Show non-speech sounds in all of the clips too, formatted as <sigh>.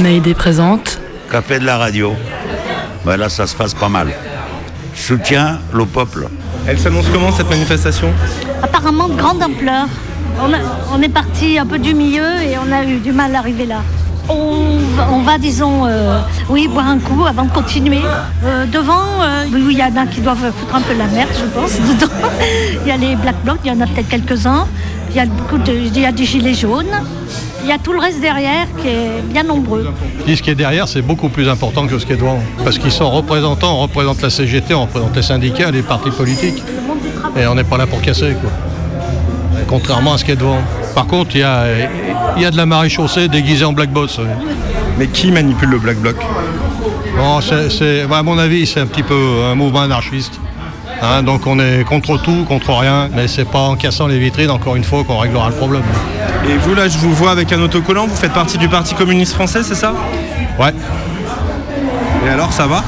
Mayday présente. Café de la radio. Ben là, ça se passe pas mal. Soutien le peuple. Elle s'annonce comment cette manifestation? Apparemment de grande ampleur. On, a- on est parti un peu du milieu et on a eu du mal à arriver là. On, va- on va, disons, euh, oui, boire un coup avant de continuer. Euh, devant, euh, il y en a qui doivent foutre un peu la merde, je pense. <laughs> dedans. il y a les Black Blocs, il y en a peut-être quelques-uns. Il y a beaucoup de, il y a des gilets jaunes. Il y a tout le reste derrière qui est bien nombreux. Ce qui est derrière, c'est beaucoup plus important que ce qui est devant. Parce qu'ils sont représentants, on représente la CGT, on représente les syndicats, les partis politiques. Et on n'est pas là pour casser, quoi. Contrairement à ce qui est devant. Par contre, il y a, il y a de la marée chaussée déguisée en black boss. Mais qui manipule le Black Bloc? Bon, c'est, à mon avis, c'est un petit peu un mouvement anarchiste. Hein, donc on est contre tout, contre rien, mais c'est pas en cassant les vitrines, encore une fois, qu'on réglera le problème. Et vous là, je vous vois avec un autocollant, vous faites partie du Parti communiste français, c'est ça? Ouais, Et alors, ça va?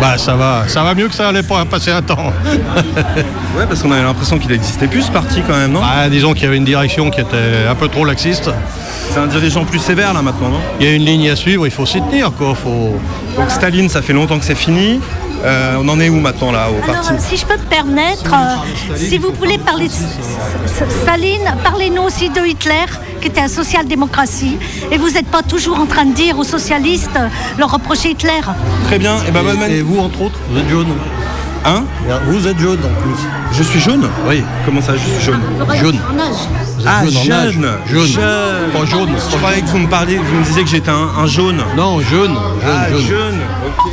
Bah ça va, ça va mieux que ça allait pas passer un temps. <laughs> Ouais, parce qu'on avait l'impression qu'il n'existait plus ce parti quand même, non? Ah, disons qu'il y avait une direction qui était un peu trop laxiste. C'est un dirigeant plus sévère là maintenant, non? Il y a une ligne à suivre, il faut s'y tenir, quoi. Faut... Donc Staline, ça fait longtemps que c'est fini. Euh, on en est où maintenant là au Alors, parti si je peux me permettre, euh, si vous voulez parler de Staline, parlez-nous aussi de Hitler, qui était un social-démocratie. Et vous n'êtes pas toujours en train de dire aux socialistes, euh, leur reprocher Hitler. Très bien, et ben bonne Et mani- vous, entre autres, vous êtes jaune. Hein Vous êtes jaune en plus. Je suis jaune Oui, Comment ça, je suis jaune jaune. Ah, jaune en âge. jeune Jaune. Jeune. Pas jaune. Je croyais que vous me parliez, vous me disiez que j'étais un, un jaune. Non, jaune. Jaune, Ah, jaune. jaune, ok.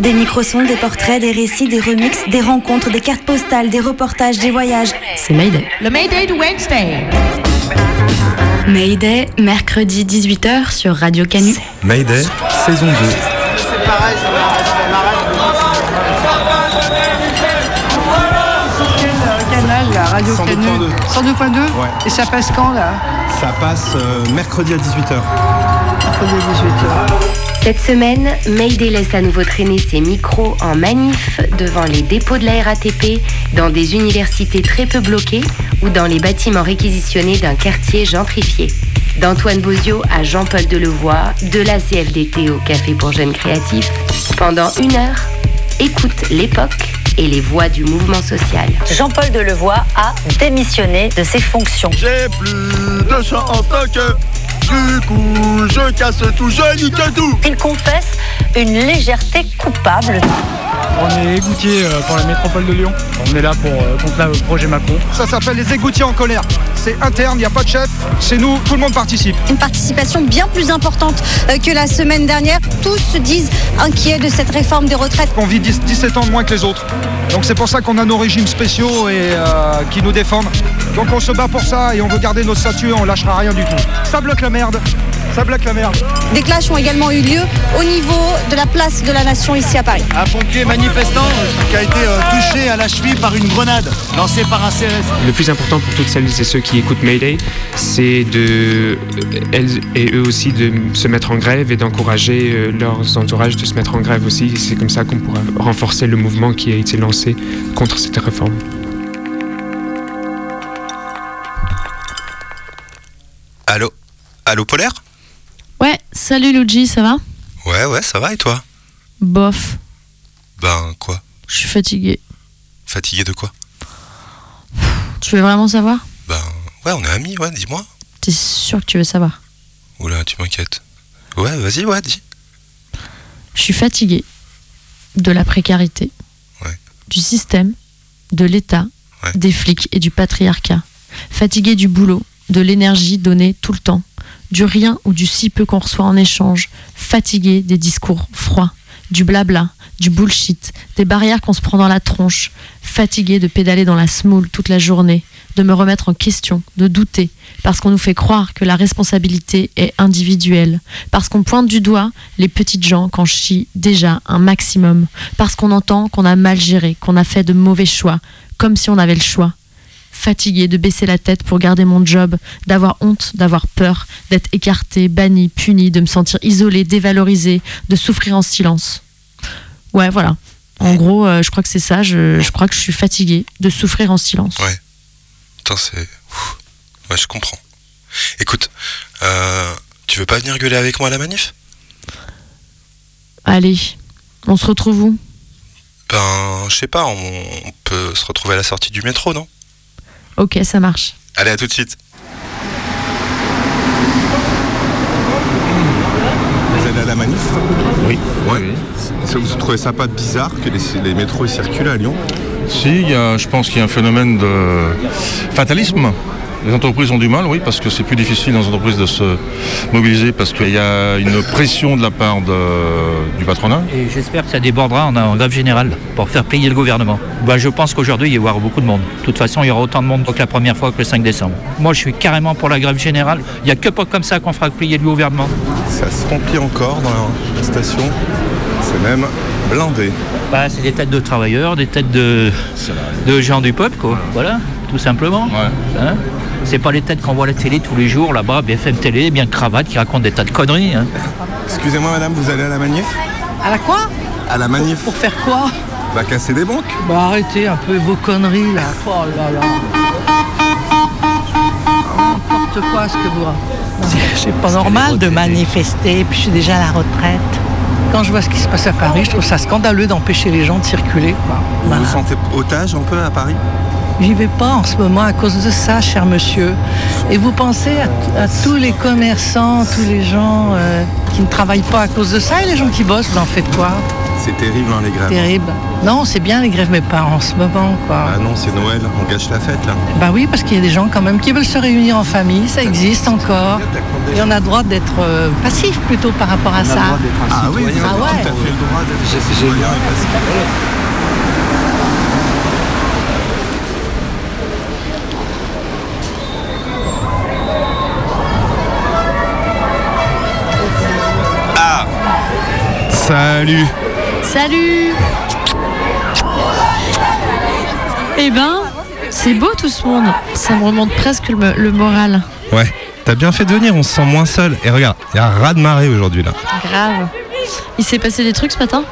Des microsons, des portraits, des récits, des remixes, des rencontres, des cartes postales, des reportages, des voyages. C'est Mayday. Le Mayday de Wednesday. Mayday, mercredi 18h sur Radio Canu. Mayday, saison 2. canal, la radio 102.2. Canu. 102.2 Ouais. Et ça passe quand là? Ça passe euh, mercredi à 18h. Mercredi 18h. Cette semaine, Mayday laisse à nouveau traîner ses micros en manif devant les dépôts de la RATP, dans des universités très peu bloquées ou dans les bâtiments réquisitionnés d'un quartier gentrifié. D'Antoine Bozio à Jean-Paul Delevoye, de la CFDT au Café pour jeunes créatifs, pendant une heure, écoute l'époque et les voix du mouvement social. Jean-Paul Delevoye a démissionné de ses fonctions. J'ai plus de en stock. Du coup, je casse tout, je nique tout. Il confesse une légèreté coupable. On est égoutier pour la métropole de Lyon. On est là pour euh, contre le projet Macron. Ça s'appelle les égoutiers en colère. C'est interne, il n'y a pas de chef. C'est nous, tout le monde participe. Une participation bien plus importante euh, que la semaine dernière. Tous se disent inquiets de cette réforme des retraites. On vit 10 17 ans de moins que les autres. Donc c'est pour ça qu'on a nos régimes spéciaux et euh, qui nous défendent. Donc on se bat pour ça et on veut garder nos statuts, on lâchera rien du tout. Ça bloque la merde. Ça bloque la merde. Des clashs ont également eu lieu au niveau de la place de la Nation ici à Paris. Un pompier manifestant qui a été touché à la cheville par une grenade lancée par un CRS. Le plus important pour toutes celles et ceux qui écoutent Mayday, c'est de, elles et eux aussi, de se mettre en grève et d'encourager euh, leurs entourages de se mettre en grève aussi. C'est comme ça qu'on pourra renforcer le mouvement qui a été lancé contre cette réforme. Allô? Allô, Polaire? Salut Luigi, ça va? Ouais, ouais, ça va et toi? Bof, Ben, quoi? Je suis fatiguée. Fatigué de quoi? Tu veux vraiment savoir? Ben, ouais, on est amis, ouais, dis-moi. T'es sûr que tu veux savoir? Oula, tu m'inquiètes. Ouais, vas-y, ouais, dis. Je suis fatiguée de la précarité, Ouais. du système, de l'État, Ouais. des flics et du patriarcat. Fatiguée du boulot, de l'énergie donnée tout le temps, du rien ou du si peu qu'on reçoit en échange. Fatiguée des discours froids, du blabla, du bullshit, des barrières qu'on se prend dans la tronche. Fatiguée de pédaler dans la smoule toute la journée, de me remettre en question, de douter, parce qu'on nous fait croire que la responsabilité est individuelle, parce qu'on pointe du doigt les petites gens je chie déjà un maximum, parce qu'on entend qu'on a mal géré, qu'on a fait de mauvais choix, comme si on avait le choix. Fatigué de baisser la tête pour garder mon job, d'avoir honte, d'avoir peur, d'être écarté, banni, puni, de me sentir isolé, dévalorisé, de souffrir en silence. Ouais, voilà. En gros, euh, je crois que c'est ça. Je, je crois que je suis fatiguée de souffrir en silence. Ouais. Putain, c'est. Ouais, je comprends. Écoute, euh, tu veux pas venir gueuler avec moi à la manif? Allez, on se retrouve où? Ben, je sais pas, on, on peut se retrouver à la sortie du métro, non? Ok, ça marche. Allez, à tout de suite. Vous allez à la manif Oui. Ouais. Vous trouvez ça pas bizarre que les, les métros circulent à Lyon? Si, il y a- je pense qu'il y a un phénomène de fatalisme. Les entreprises ont du mal, oui, parce que c'est plus difficile dans les entreprises de se mobiliser, parce qu'il y a une pression de la part de- du patronat. Et j'espère que ça débordera en, en grève générale pour faire payer le gouvernement. Bah, je pense qu'aujourd'hui, il y aura beaucoup de monde. De toute façon, il y aura autant de monde que la première fois que le 5 décembre. Moi, je suis carrément pour la grève générale. Il n'y a que pas comme ça qu'on fera payer le gouvernement. Ça se remplit encore dans la, la station. C'est même blindé. Bah, c'est des têtes de travailleurs, des têtes de, de gens du peuple, quoi. Voilà, tout simplement. Hein c'est pas les têtes qu'on voit à la télé tous les jours là-bas, BFM Télé, bien cravate, qui racontent des tas de conneries. hein. Excusez-moi madame, vous allez à la manif À la quoi À la manif Pour faire quoi Bah casser des banques Bah arrêtez un peu vos conneries là. Oh là là. N'importe quoi ce que vous C'est- C'est pas normal de manifester, puis je suis déjà à la retraite. Quand je vois ce qui se passe à Paris, je trouve ça scandaleux d'empêcher les gens de circuler. Quoi. Vous Voilà. vous sentez otage un peu à Paris J'y vais pas en ce moment à cause de ça, cher monsieur. Et vous pensez à, à tous les commerçants, tous les gens euh, qui ne travaillent pas à cause de ça et les gens qui bossent, vous en faites quoi? C'est terrible hein, les grèves. Terrible. Non, c'est bien les grèves, mais pas en ce moment, quoi. Ah non, c'est Noël, on gâche la fête là. Bah oui, parce qu'il y a des gens quand même qui veulent se réunir en famille, ça existe encore. Et on a le droit d'être euh, passif plutôt par rapport à ça. Ah oui, vous avez Ah tout ouais. à fait le droit d'être Salut Salut Eh ben, c'est beau tout ce monde. Ça me remonte presque le, le moral. Ouais, t'as bien fait de venir, on se sent moins seul. Et regarde, il y a un raz de marée aujourd'hui là. Grave. Il s'est passé des trucs ce matin?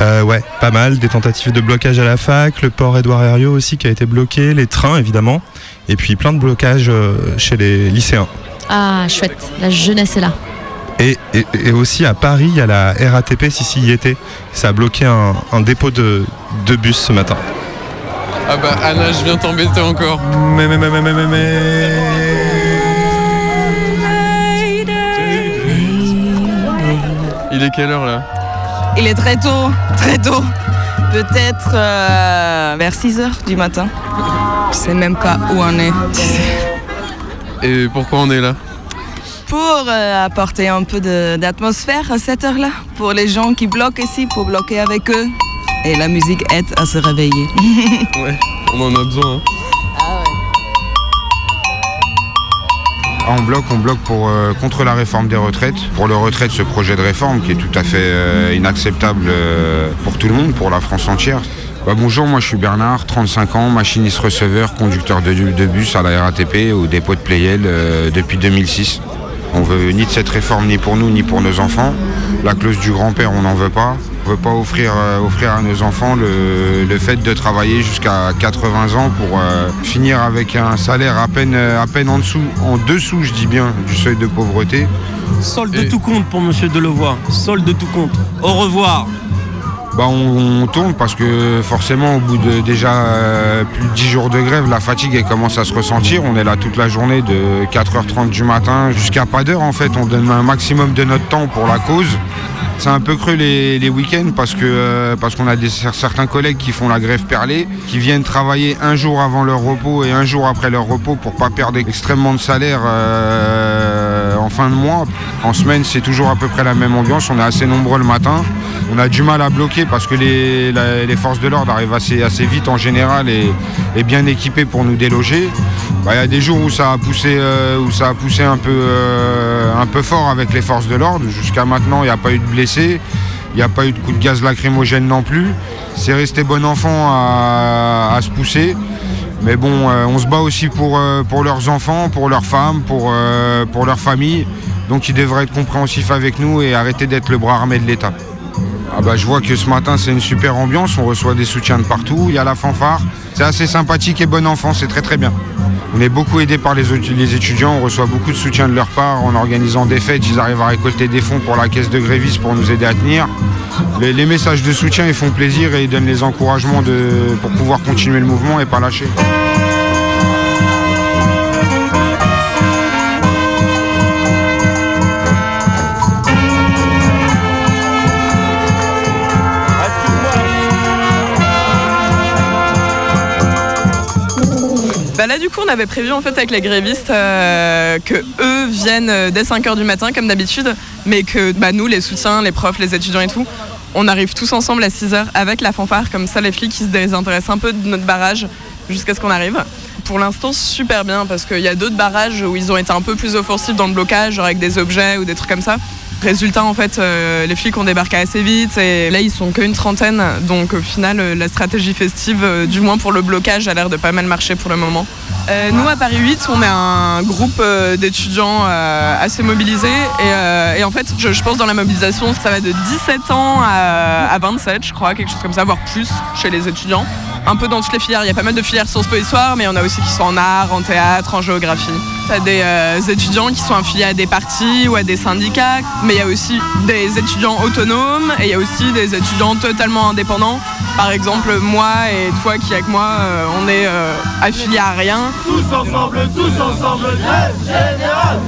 Euh, ouais, pas mal. Des tentatives de blocage à la fac, le port Édouard Herriot aussi qui a été bloqué, les trains évidemment, et puis plein de blocages euh, chez les lycéens. Ah, chouette. La jeunesse est là. Et, et- et aussi à Paris, il y a la RATP, si si y était. Ça a bloqué un, un dépôt de, de bus ce matin. Ah bah Anna, je viens t'embêter encore. Mais mais mais mais mais mais mais. Il est quelle heure là? Il est très tôt, très tôt. Peut-être euh, vers 6 heures du matin. Je sais même pas où on est. Et pourquoi on est là? Pour euh, apporter un peu d'atmosphère à cette heure-là. Pour les gens qui bloquent ici, pour bloquer avec eux. Et la musique aide à se réveiller. <laughs> Ouais, on en a besoin. hein. On bloque, on bloque pour, euh, contre la réforme des retraites. Pour le retrait de ce projet de réforme qui est tout à fait euh, inacceptable euh, pour tout le monde, pour la France entière. Bah, bonjour, moi je suis Bernard, 35 ans, machiniste receveur, conducteur de, de bus à la RATP au dépôt de Playel euh, depuis 2006. On veut ni de cette réforme ni pour nous ni pour nos enfants. La clause du grand-père, on n'en veut pas. On veut pas offrir, euh, offrir à nos enfants le, le fait de travailler jusqu'à 80 ans pour euh, finir avec un salaire à peine, euh, à peine en dessous, en dessous, je dis bien, du seuil de pauvreté. Solde de tout compte pour Monsieur Delevoye. Solde de tout compte. Au revoir. Bah, on, tourne parce que forcément au bout de déjà euh, plus de 10 jours de grève, la fatigue commence à se ressentir. On est là toute la journée de 4h30 du matin jusqu'à pas d'heure en fait. On donne un maximum de notre temps pour la cause. C'est un peu creux les, week-ends parce que euh, parce qu'on a certains collègues qui font la grève perlée, qui viennent travailler un jour avant leur repos et un jour après leur repos pour pas perdre extrêmement de salaire euh, en fin de mois. En semaine, c'est toujours à peu près la même ambiance. On est assez nombreux le matin on a du mal à bloquer parce que les, forces de l'ordre arrivent assez, vite en général et, bien équipées pour nous déloger. Bah, Il y a des jours où ça a poussé, euh, euh, un peu fort avec les forces de l'ordre. Jusqu'à maintenant, il n'y a pas eu de blessés, il n'y a pas eu de coup de gaz lacrymogène non plus. C'est resté bon enfant à, se pousser. Mais bon, euh, on se bat aussi pour, pour leurs enfants, pour leurs femmes, pour, euh, pour leur famille. Donc ils devraient être compréhensifs avec nous et arrêter d'être le bras armé de l'État. Ah bah, je vois que ce matin c'est une super ambiance, on reçoit des soutiens de partout, il y a la fanfare. C'est assez sympathique et bon enfant, c'est très très bien. On est beaucoup aidé par les, étudiants, on reçoit beaucoup de soutien de leur part en organisant des fêtes, ils arrivent à récolter des fonds pour la caisse de grévistes pour nous aider à tenir. Les, les messages de soutien ils font plaisir et ils donnent les encouragements pour pouvoir continuer le mouvement et pas lâcher. Bah là du coup on avait prévu en fait avec les grévistes euh, que eux viennent euh, dès 5h du matin comme d'habitude mais que bah, nous les soutiens, les profs, les étudiants et tout on arrive tous ensemble à 6h avec la fanfare comme ça les flics ils se désintéressent un peu de notre barrage jusqu'à ce qu'on arrive. Pour l'instant super bien parce qu'il y a d'autres barrages où ils ont été un peu plus offensifs dans le blocage genre avec des objets ou des trucs comme ça. Résultat, en fait, euh, les flics ont débarqué assez vite et là, ils sont qu'une trentaine. Donc, au final, euh, la stratégie festive, euh, du moins pour le blocage, a l'air de pas mal marcher pour le moment. Nous, à Paris 8, on est un groupe d'étudiants assez mobilisés. Et, et en fait, je, pense dans la mobilisation, ça va de 17 ans à, à 27, je crois, quelque chose comme ça, voire plus chez les étudiants. Un peu dans toutes les filières. Il y a pas mal de filières sciences po histoire, mais il y en a aussi qui sont en art, en théâtre, en géographie. Des euh, étudiants qui sont affiliés à des partis ou à des syndicats, mais il y a aussi des étudiants autonomes et il y a aussi des étudiants totalement indépendants. Par exemple, moi et toi qui avec moi, euh, on est euh, affiliés à rien. Tous ensemble, tous ensemble, grève générale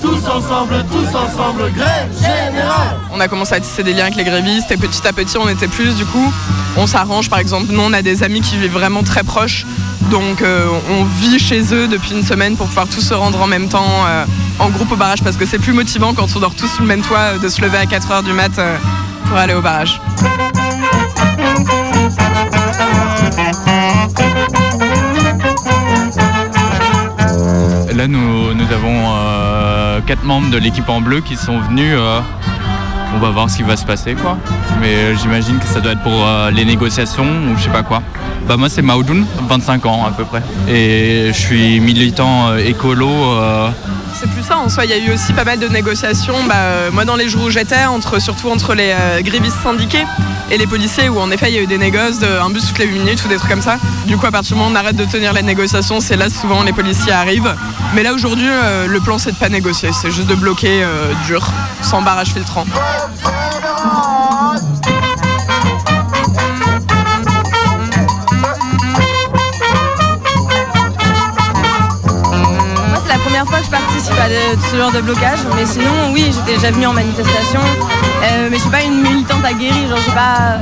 Tous ensemble, tous ensemble, grève générale On a commencé à tisser des liens avec les grévistes et petit à petit on était plus du coup. On s'arrange par exemple, nous on a des amis qui vivent vraiment très proches. Donc euh, on vit chez eux depuis une semaine pour pouvoir tous se rendre en même temps euh, en groupe au barrage parce que c'est plus motivant quand on dort tous sous le même toit euh, de se lever à 4h du mat pour aller au barrage. Là, nous, nous avons quatre membres de l'équipe en bleu qui sont venus. On va voir ce qui va se passer, quoi. Mais euh, j'imagine que ça doit être pour euh, les négociations ou je sais pas quoi. Bah moi, c'est Maoudoun, 25 ans à peu près. Et je suis militant euh, écolo. Euh, C'est plus ça en soi, il y a eu aussi pas mal de négociations. Bah, euh, moi dans les jours où j'étais, entre, surtout entre les euh, grévistes syndiqués et les policiers, où en effet il y a eu des négoces, de, un bus toutes les 8 minutes ou des trucs comme ça. Du coup à partir du moment où on arrête de tenir les négociations, c'est là souvent les policiers arrivent. Mais là aujourd'hui euh, le plan c'est de pas négocier, c'est juste de bloquer euh, dur, sans barrage filtrant. À de- ce genre de blocage, mais sinon, oui, j'étais déjà venue en manifestation, euh, mais je suis pas une militante aguerrie, genre, je sais pas.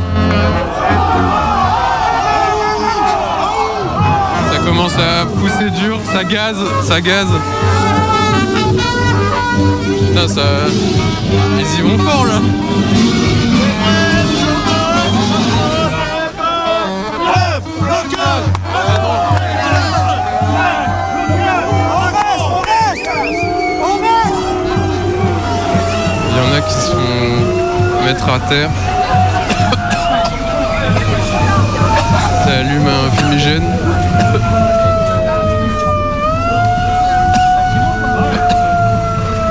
Ça commence à pousser dur, ça gaze, ça gaze. Putain, ça. Ils y vont fort là. Qui se font mettre à terre. <laughs> Ça allume un fumigène.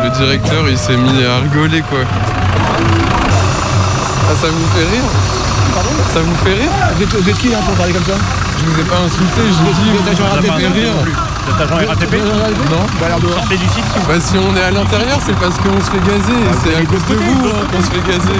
Le directeur il s'est mis à rigoler quoi. Ah ça vous fait rire Ça vous fait rire Vous êtes, vous êtes qui hein, pour parler comme ça? Je vous ai pas insulté, je vous dis Vous êtes agent ça m'a RATP fait rire. Vous êtes agent RATP Non. Bah alors sortez du site. Bah si on est à l'intérieur c'est parce qu'on se fait gazer et c'est à cause de vous qu'on se fait gazer.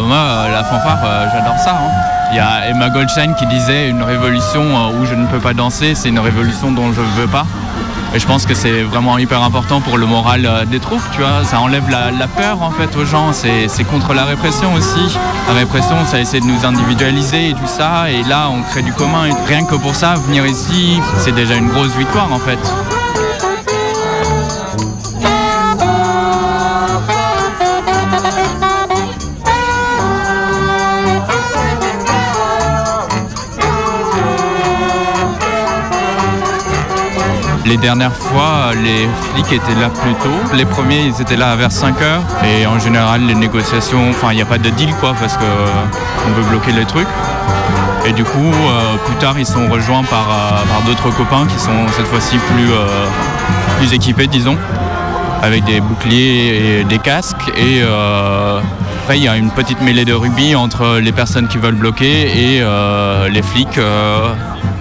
La fanfare, euh, j'adore ça. hein. Il y a Emma Goldstein qui disait une révolution euh, où je ne peux pas danser, c'est une révolution dont je ne veux pas. Et je pense que c'est vraiment hyper important pour le moral euh, des troupes, tu vois. Ça enlève la, peur en fait aux gens. C'est contre la répression aussi. La répression, ça essaie de nous individualiser et tout ça. Et là, on crée du commun. Rien que pour ça, venir ici, c'est déjà une grosse victoire en fait. Les dernières fois, les flics étaient là plus tôt. Les premiers, ils étaient là vers 5 heures. Et en général, les négociations, enfin, il n'y a pas de deal, quoi, parce que euh, veut bloquer les trucs. Et du coup, euh, plus tard, ils sont rejoints par, euh, par d'autres copains qui sont cette fois-ci plus, euh, plus équipés, disons, avec des boucliers et des casques. Et après, il y a une petite mêlée de rugby entre les personnes qui veulent bloquer et les flics.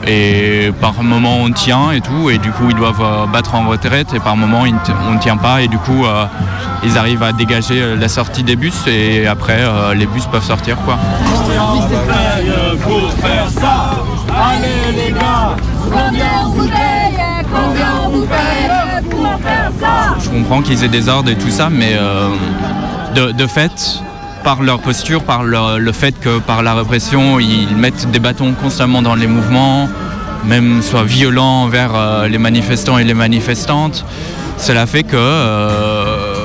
Et par moment on tient et tout, et du coup ils doivent euh, battre en retraite, et par moment on ne tient pas, et du coup euh, ils arrivent à dégager euh, la sortie des bus, et après les bus peuvent sortir quoi. Je comprends qu'ils aient des ordres et tout ça, mais de, de fait, par leur posture, par le fait que par la répression, ils mettent des bâtons constamment dans les mouvements, même soit violents envers euh, les manifestants et les manifestantes, cela fait que euh,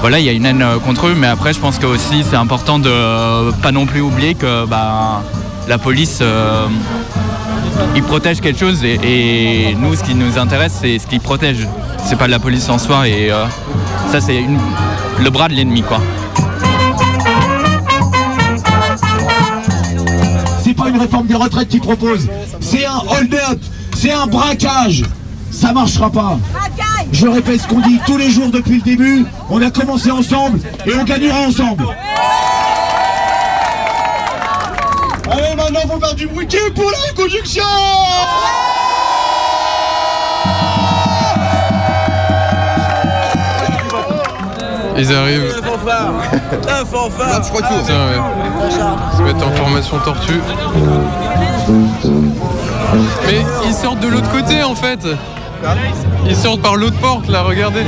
voilà, il y a une haine euh, contre eux, mais après, je pense que aussi c'est important de euh, pas non plus oublier que bah, la police ils protègent quelque chose et, nous ce qui nous intéresse c'est ce qu'ils protègent. C'est pas la police en soi et ça c'est le bras de l'ennemi quoi. Réforme des retraites qu'ils proposent, c'est un hold-up, c'est un braquage. Ça marchera pas. Je répète ce qu'on dit tous les jours depuis le début. On a commencé ensemble et on gagnera ensemble. Allez, maintenant, faut faire du briquet pour la reconduction Ils arrivent. La fanfare <laughs> La fanfare Tiens, ouais. Ils se mettent en formation tortue. Mais ils sortent de l'autre côté en fait. Ils sortent par l'autre porte là, regardez.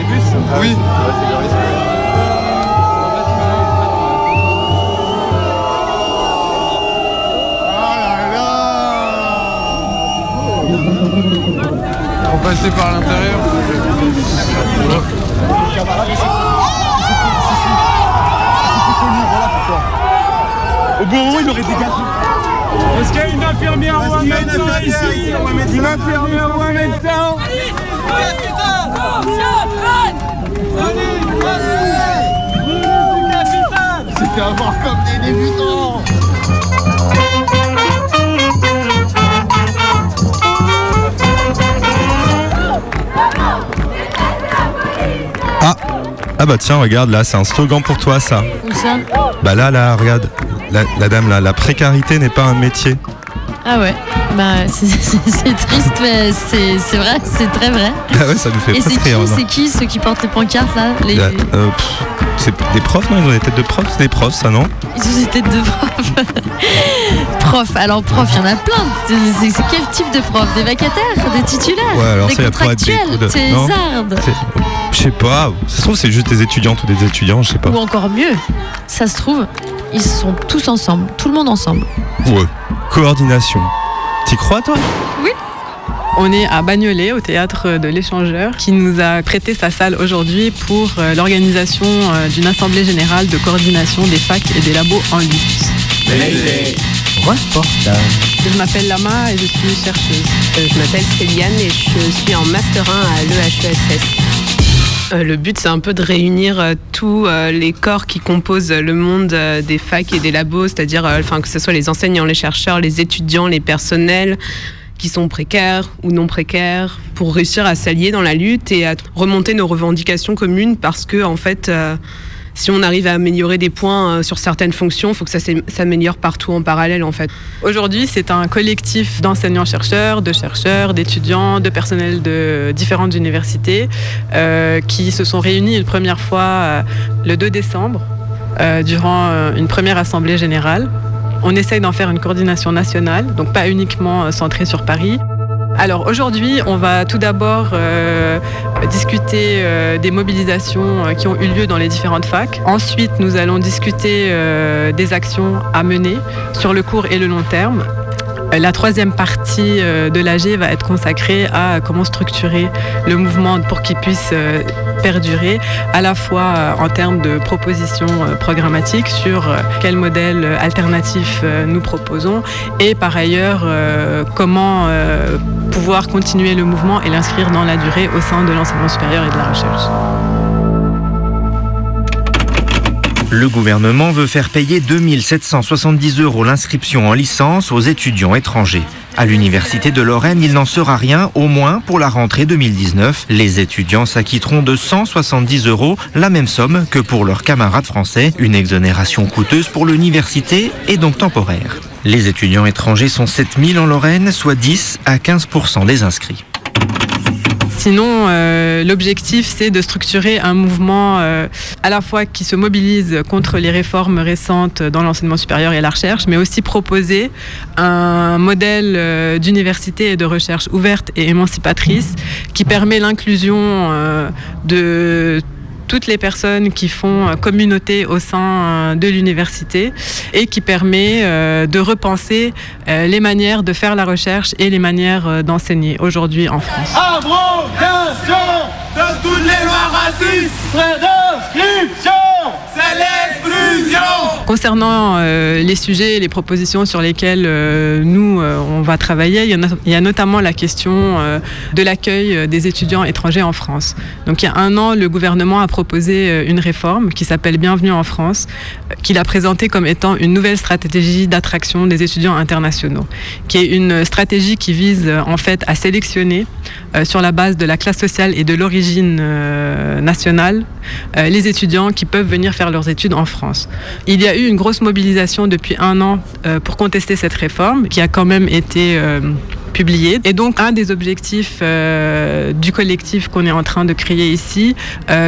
Oui. Pour passer par l'intérieur. Au bon moment, il aurait dégagé. Est-ce qu'il y a une infirmière ou un médecin ici Une infirmière ou un médecin C'était à voir comme des débutants Ah Ah bah tiens, regarde là, c'est un slogan pour toi ça. Où ça? Bah là, là, regarde. La, la dame là, la précarité n'est pas un métier. Ah ouais, bah c'est- <laughs> triste, mais c'est vrai, c'est très vrai. Ah ouais, ça nous fait Et c'est qui, c'est qui ceux qui portent les pancartes là les... Euh, C'est des profs, non Ils ont des têtes de profs, c'est des profs ça, non Ils ont des têtes de profs. <laughs> prof, alors prof, il y en a plein. C'est- quel type de prof? Des vacataires Des titulaires Ouais, alors Des ça, il y a pas de- Je sais pas, ça se trouve c'est juste des étudiantes ou des étudiants, je sais pas. Ou encore mieux, ça se trouve, ils sont tous ensemble, tout le monde ensemble. Ouais. Coordination. T'y crois toi? Oui. On est à Bagnolet, au théâtre de l'Échangeur, qui nous a prêté sa salle aujourd'hui pour euh, l'organisation euh, d'une assemblée générale de coordination des facs et des labos en lutte. Je m'appelle Lama et je suis chercheuse. Je m'appelle Céliane et je suis en Master 1 à l'EHESS. Euh, Le but, c'est un peu de réunir euh, tous euh, les corps qui composent le monde des facs et des labos, c'est-à-dire enfin, que ce soit les enseignants, les chercheurs, les étudiants, les personnels qui sont précaires ou non précaires, pour réussir à s'allier dans la lutte et à remonter nos revendications communes parce que, en fait, si on arrive à améliorer des points euh, sur certaines fonctions, il faut que ça s'améliore partout en parallèle, en fait. Aujourd'hui, c'est un collectif d'enseignants-chercheurs, de chercheurs, d'étudiants, de personnels de différentes universités euh, qui se sont réunis une première fois euh, le 2 décembre durant une première assemblée générale. On essaye d'en faire une coordination nationale, donc pas uniquement centrée sur Paris. Alors aujourd'hui, on va tout d'abord euh, discuter euh, des mobilisations euh, qui ont eu lieu dans les différentes facs. Ensuite, nous allons discuter des actions à mener sur le court et le long terme. La troisième partie de l'AG va être consacrée à comment structurer le mouvement pour qu'il puisse perdurer, à la fois en termes de propositions programmatiques sur quel modèle alternatif nous proposons et par ailleurs comment pouvoir continuer le mouvement et l'inscrire dans la durée au sein de l'enseignement supérieur et de la recherche. Le gouvernement veut faire payer 2770 euros l'inscription en licence aux étudiants étrangers. À l'université de Lorraine, il n'en sera rien, au moins pour la rentrée 2019. Les étudiants s'acquitteront de 170 euros, la même somme que pour leurs camarades français. Une exonération coûteuse pour l'université et donc temporaire. Les étudiants étrangers sont 7000 en Lorraine, soit 10 à 15% des inscrits. Sinon, euh, l'objectif, c'est de structurer un mouvement euh, à la fois qui se mobilise contre les réformes récentes dans l'enseignement supérieur et la recherche, mais aussi proposer un modèle euh, d'université et de recherche ouverte et émancipatrice qui permet l'inclusion de toutes les personnes qui font euh, communauté au sein euh, de l'université et qui permet euh, de repenser les manières de faire la recherche et les manières d'enseigner aujourd'hui en France. Concernant euh, les sujets et les propositions sur lesquels euh, nous, euh, on va travailler, il y, a, notamment la question de l'accueil des étudiants étrangers en France. Donc il y a un an, le gouvernement a proposé une réforme qui s'appelle Bienvenue en France, qu'il a présentée comme étant une nouvelle stratégie d'attraction des étudiants internationaux, qui est une stratégie qui vise en fait à sélectionner sur la base de la classe sociale et de l'origine nationale les étudiants qui peuvent venir faire leurs études en France. Il y a une grosse mobilisation depuis un an euh, pour contester cette réforme qui a quand même été euh, publiée. Et donc un des objectifs euh, du collectif qu'on est en train de créer ici,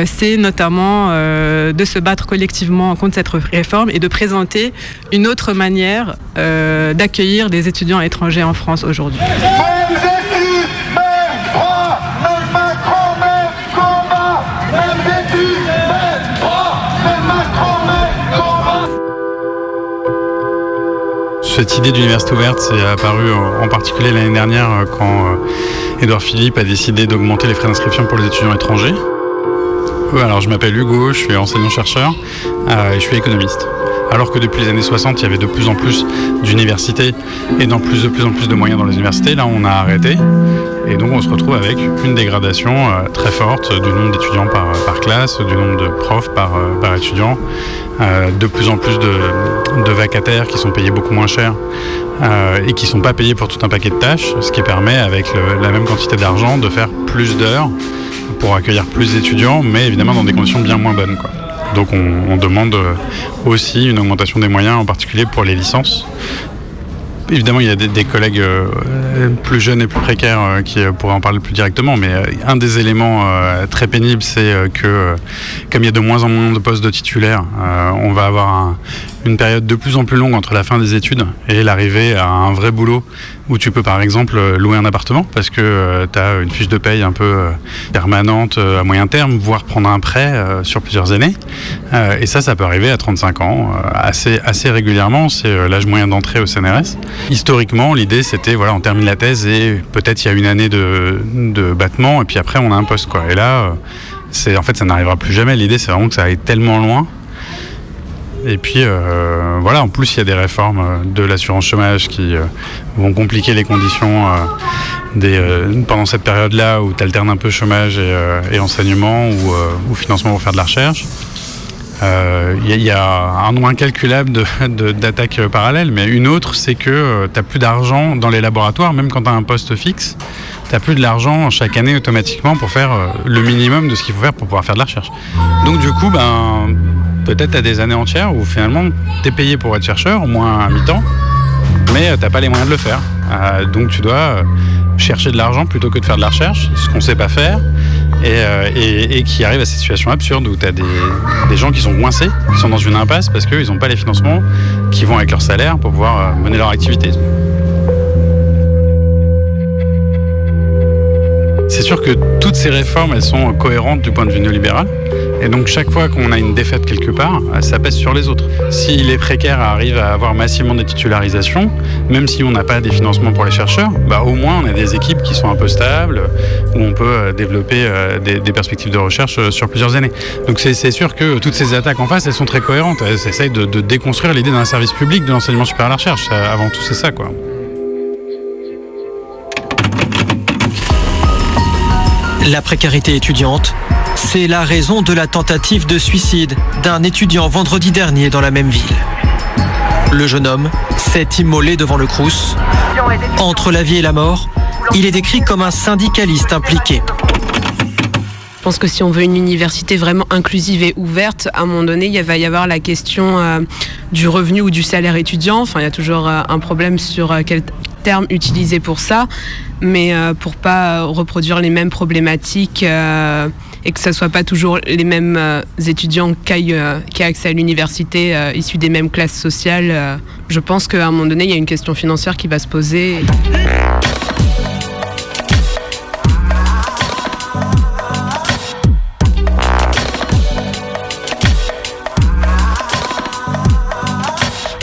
c'est notamment de se battre collectivement contre cette réforme et de présenter une autre manière d'accueillir des étudiants étrangers en France aujourd'hui. Cette idée d'université ouverte s'est apparue en particulier l'année dernière euh, quand Edouard euh, Philippe a décidé d'augmenter les frais d'inscription pour les étudiants étrangers. alors je m'appelle Hugo, je suis enseignant-chercheur euh, et je suis économiste. Alors que depuis les années 60, il y avait de plus en plus d'universités et de plus, de plus en plus de moyens dans les universités, là on a arrêté. Et donc on se retrouve avec une dégradation très forte du nombre d'étudiants par, classe, du nombre de profs par, par étudiant, de plus en plus de, vacataires qui sont payés beaucoup moins cher euh, et qui ne sont pas payés pour tout un paquet de tâches, ce qui permet avec la même quantité d'argent de faire plus d'heures pour accueillir plus d'étudiants, mais évidemment dans des conditions bien moins bonnes. Donc on, demande aussi une augmentation des moyens, en particulier pour les licences, Évidemment, il y a des, collègues euh, plus jeunes et plus précaires euh, qui euh, pourraient en parler plus directement, mais un des éléments très pénibles, c'est que comme il y a de moins en moins de postes de titulaires, on va avoir une période de plus en plus longue entre la fin des études et l'arrivée à un vrai boulot où tu peux par exemple louer un appartement parce que tu as une fiche de paye un peu permanente à moyen terme, voire prendre un prêt sur plusieurs années. et ça, ça peut arriver à 35 ans assez, assez régulièrement. C'est l'âge moyen d'entrée au CNRS. Historiquement, l'idée c'était voilà, on termine la thèse et peut-être il y a une année de, battement et puis après on a un poste quoi. Et là, euh, c'est en fait ça n'arrivera plus jamais. L'idée c'est vraiment que ça aille tellement loin. Et puis euh, voilà, en plus il y a des réformes euh, de l'assurance chômage qui vont compliquer les conditions pendant cette période-là où tu alternes un peu chômage et, enseignement ou, financement pour faire de la recherche. Il euh, y, a un nombre incalculable d'attaques parallèles, mais une autre, c'est que euh, tu n'as plus d'argent dans les laboratoires, même quand tu as un poste fixe, tu plus de l'argent chaque année automatiquement pour faire euh, le minimum de ce qu'il faut faire pour pouvoir faire de la recherche. Donc du coup, ben, peut-être as des années entières où finalement tu es payé pour être chercheur, au moins à mi-temps, mais tu n'as pas les moyens de le faire. donc tu dois chercher de l'argent plutôt que de faire de la recherche, ce qu'on ne sait pas faire. et, qui arrivent à cette situation absurde où tu as des, gens qui sont coincés, qui sont dans une impasse parce qu'ils n'ont pas les financements qui vont avec leur salaire pour pouvoir mener leur activité. C'est sûr que toutes ces réformes, elles sont cohérentes du point de vue néolibéral. Et donc chaque fois qu'on a une défaite quelque part, ça pèse sur les autres. Si les précaires arrivent à avoir massivement des titularisations, même si on n'a pas des financements pour les chercheurs, bah au moins on a des équipes qui sont un peu stables, où on peut euh, développer euh, des, perspectives de recherche euh, sur plusieurs années. Donc c'est sûr que toutes ces attaques en face, elles sont très cohérentes. Elles essayent de, déconstruire l'idée d'un service public de l'enseignement supérieur à la recherche. Avant tout, c'est ça, quoi. La précarité étudiante, c'est la raison de la tentative de suicide d'un étudiant vendredi dernier dans la même ville. Le jeune homme s'est immolé devant le Crous. Entre la vie et la mort, il est décrit comme un syndicaliste impliqué. Je pense que si on veut une université vraiment inclusive et ouverte, à un moment donné, il va y avoir la question euh, du revenu ou du salaire étudiant. Enfin, il y a toujours euh, un problème sur euh, quel terme utiliser pour ça mais pour pas reproduire les mêmes problématiques et que ce soit pas toujours les mêmes étudiants qui, aient accès à l'université issus des mêmes classes sociales. je pense qu'à un moment donné, il y a une question financière qui va se poser.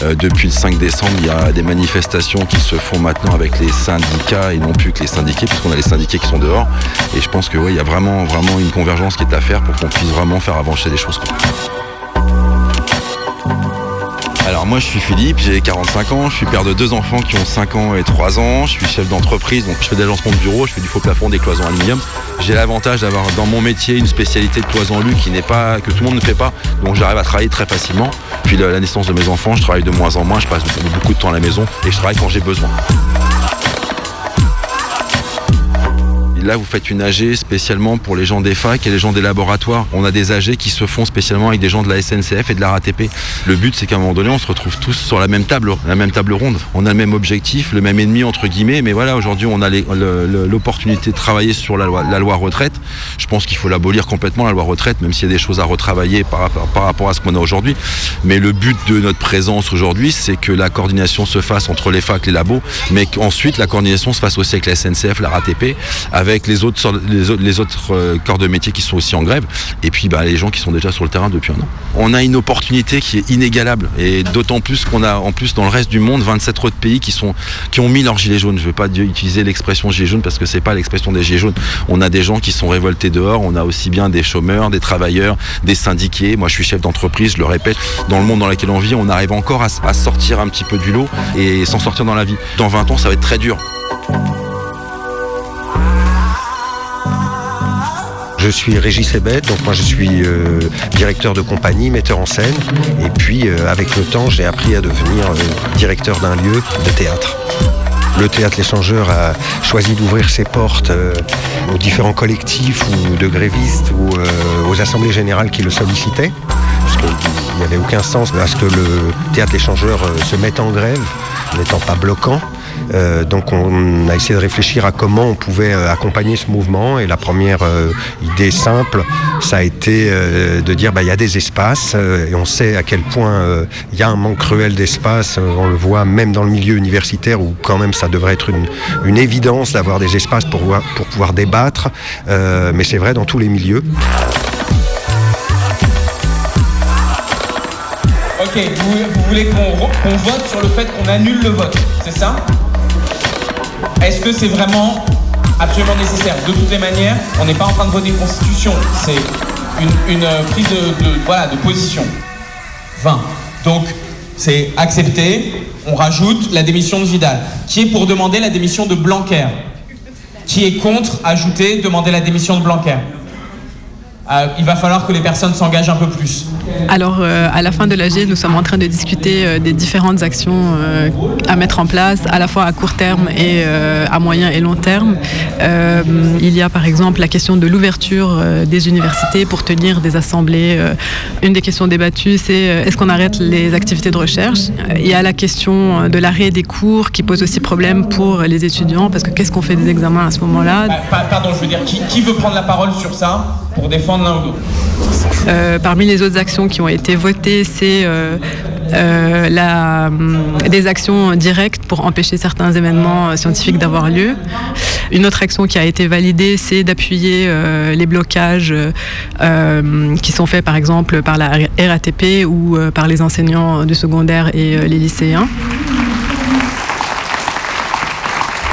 Euh, depuis le 5 décembre, il y a des manifestations qui se font maintenant avec les syndicats et non plus que les syndiqués, puisqu'on a les syndiqués qui sont dehors. Et je pense que il y a vraiment, vraiment une convergence qui est à faire pour qu'on puisse vraiment faire avancer les choses. Alors moi je suis Philippe, j'ai 45 ans, je suis père de deux enfants qui ont 5 ans et 3 ans, je suis chef d'entreprise, donc je fais des agencements de bureau, je fais du faux plafond, des cloisons aluminium. J'ai l'avantage d'avoir dans mon métier une spécialité de cloison lu qui n'est pas que tout le monde ne fait pas, donc j'arrive à travailler très facilement. Puis la naissance de mes enfants, je travaille de moins en moins, je passe beaucoup de temps à la maison et je travaille quand j'ai besoin. Là, vous faites une AG spécialement pour les gens des facs et les gens des laboratoires. On a des AG qui se font spécialement avec des gens de la SNCF et de la RATP. Le but, c'est qu'à un moment donné, on se retrouve tous sur la même table, la même table ronde. On a le même objectif, le même ennemi, entre guillemets. Mais voilà, aujourd'hui, on a l'opportunité de travailler sur la loi, retraite. Je pense qu'il faut l'abolir complètement, la loi retraite, même s'il y a des choses à retravailler par rapport, à ce qu'on a aujourd'hui. Mais le but de notre présence aujourd'hui, c'est que la coordination se fasse entre les facs, les labos, mais qu'ensuite la coordination se fasse aussi avec la SNCF, la RATP, avec avec les autres, euh, corps de métier qui sont aussi en grève, et puis bah, les gens qui sont déjà sur le terrain depuis un an. On a une opportunité qui est inégalable, et d'autant plus qu'on a en plus dans le reste du monde 27 autres pays qui, ont mis leur gilet jaune. Je ne veux pas utiliser l'expression gilet jaune parce que c'est pas l'expression des gilets jaunes. On a des gens qui sont révoltés dehors, on a aussi bien des chômeurs, des travailleurs, des syndiqués. Moi je suis chef d'entreprise, je le répète, dans le monde dans lequel on vit, on arrive encore à sortir un petit peu du lot et s'en sortir dans la vie. Dans 20 ans, ça va être très dur. Je suis Régis Ebet, donc moi je suis euh, directeur de compagnie, metteur en scène. Et puis euh, avec le temps, j'ai appris à devenir euh, directeur d'un lieu de théâtre. Le théâtre L'échangeur a choisi d'ouvrir ses portes aux différents collectifs ou de grévistes ou aux assemblées générales qui le sollicitaient. Parce qu'il n'y avait aucun sens à ce que le théâtre L'échangeur se mette en grève, n'étant pas bloquant. Euh, donc on a essayé de réfléchir à comment on pouvait euh, accompagner ce mouvement. Et la première euh, idée simple, ça a été de dire bah, il y a des espaces et on sait à quel point il y a un manque cruel d'espace, on le voit même dans le milieu universitaire où quand même ça devrait être une, évidence d'avoir des espaces pour, pour pouvoir débattre, mais c'est vrai dans tous les milieux. Ok, vous, voulez qu'on vote sur le fait qu'on annule le vote, c'est ça? Est-ce que c'est vraiment absolument nécessaire? De toutes les manières, on n'est pas en train de voter une constitution, c'est une, euh, prise de, de position. 20. Donc, c'est accepté, on rajoute la démission de Vidal. Qui est pour demander la démission de Blanquer Qui est contre ajouter, demander la démission de Blanquer il va falloir que les personnes s'engagent un peu plus Alors, euh, à la fin de l'AG, nous sommes en train de discuter euh, des différentes actions euh, à mettre en place, à la fois à court terme et euh, à moyen et long terme. Euh, il y a par exemple la question de l'ouverture euh, des universités pour tenir des assemblées. Euh, une des questions débattues, c'est euh, est-ce qu'on arrête les activités de recherche? Il y a la question de l'arrêt des cours qui pose aussi problème pour les étudiants, parce que qu'est-ce qu'on fait des examens à ce moment-là? Pa- Pardon, je veux dire, qui, qui veut prendre la parole sur ça? Pour défendre Euh, parmi les autres actions qui ont été votées, c'est euh, euh, hum, des actions directes pour empêcher certains événements scientifiques d'avoir lieu. Une autre action qui a été validée, c'est d'appuyer les blocages euh, qui sont faits par exemple par la RATP ou par les enseignants du secondaire et les lycéens.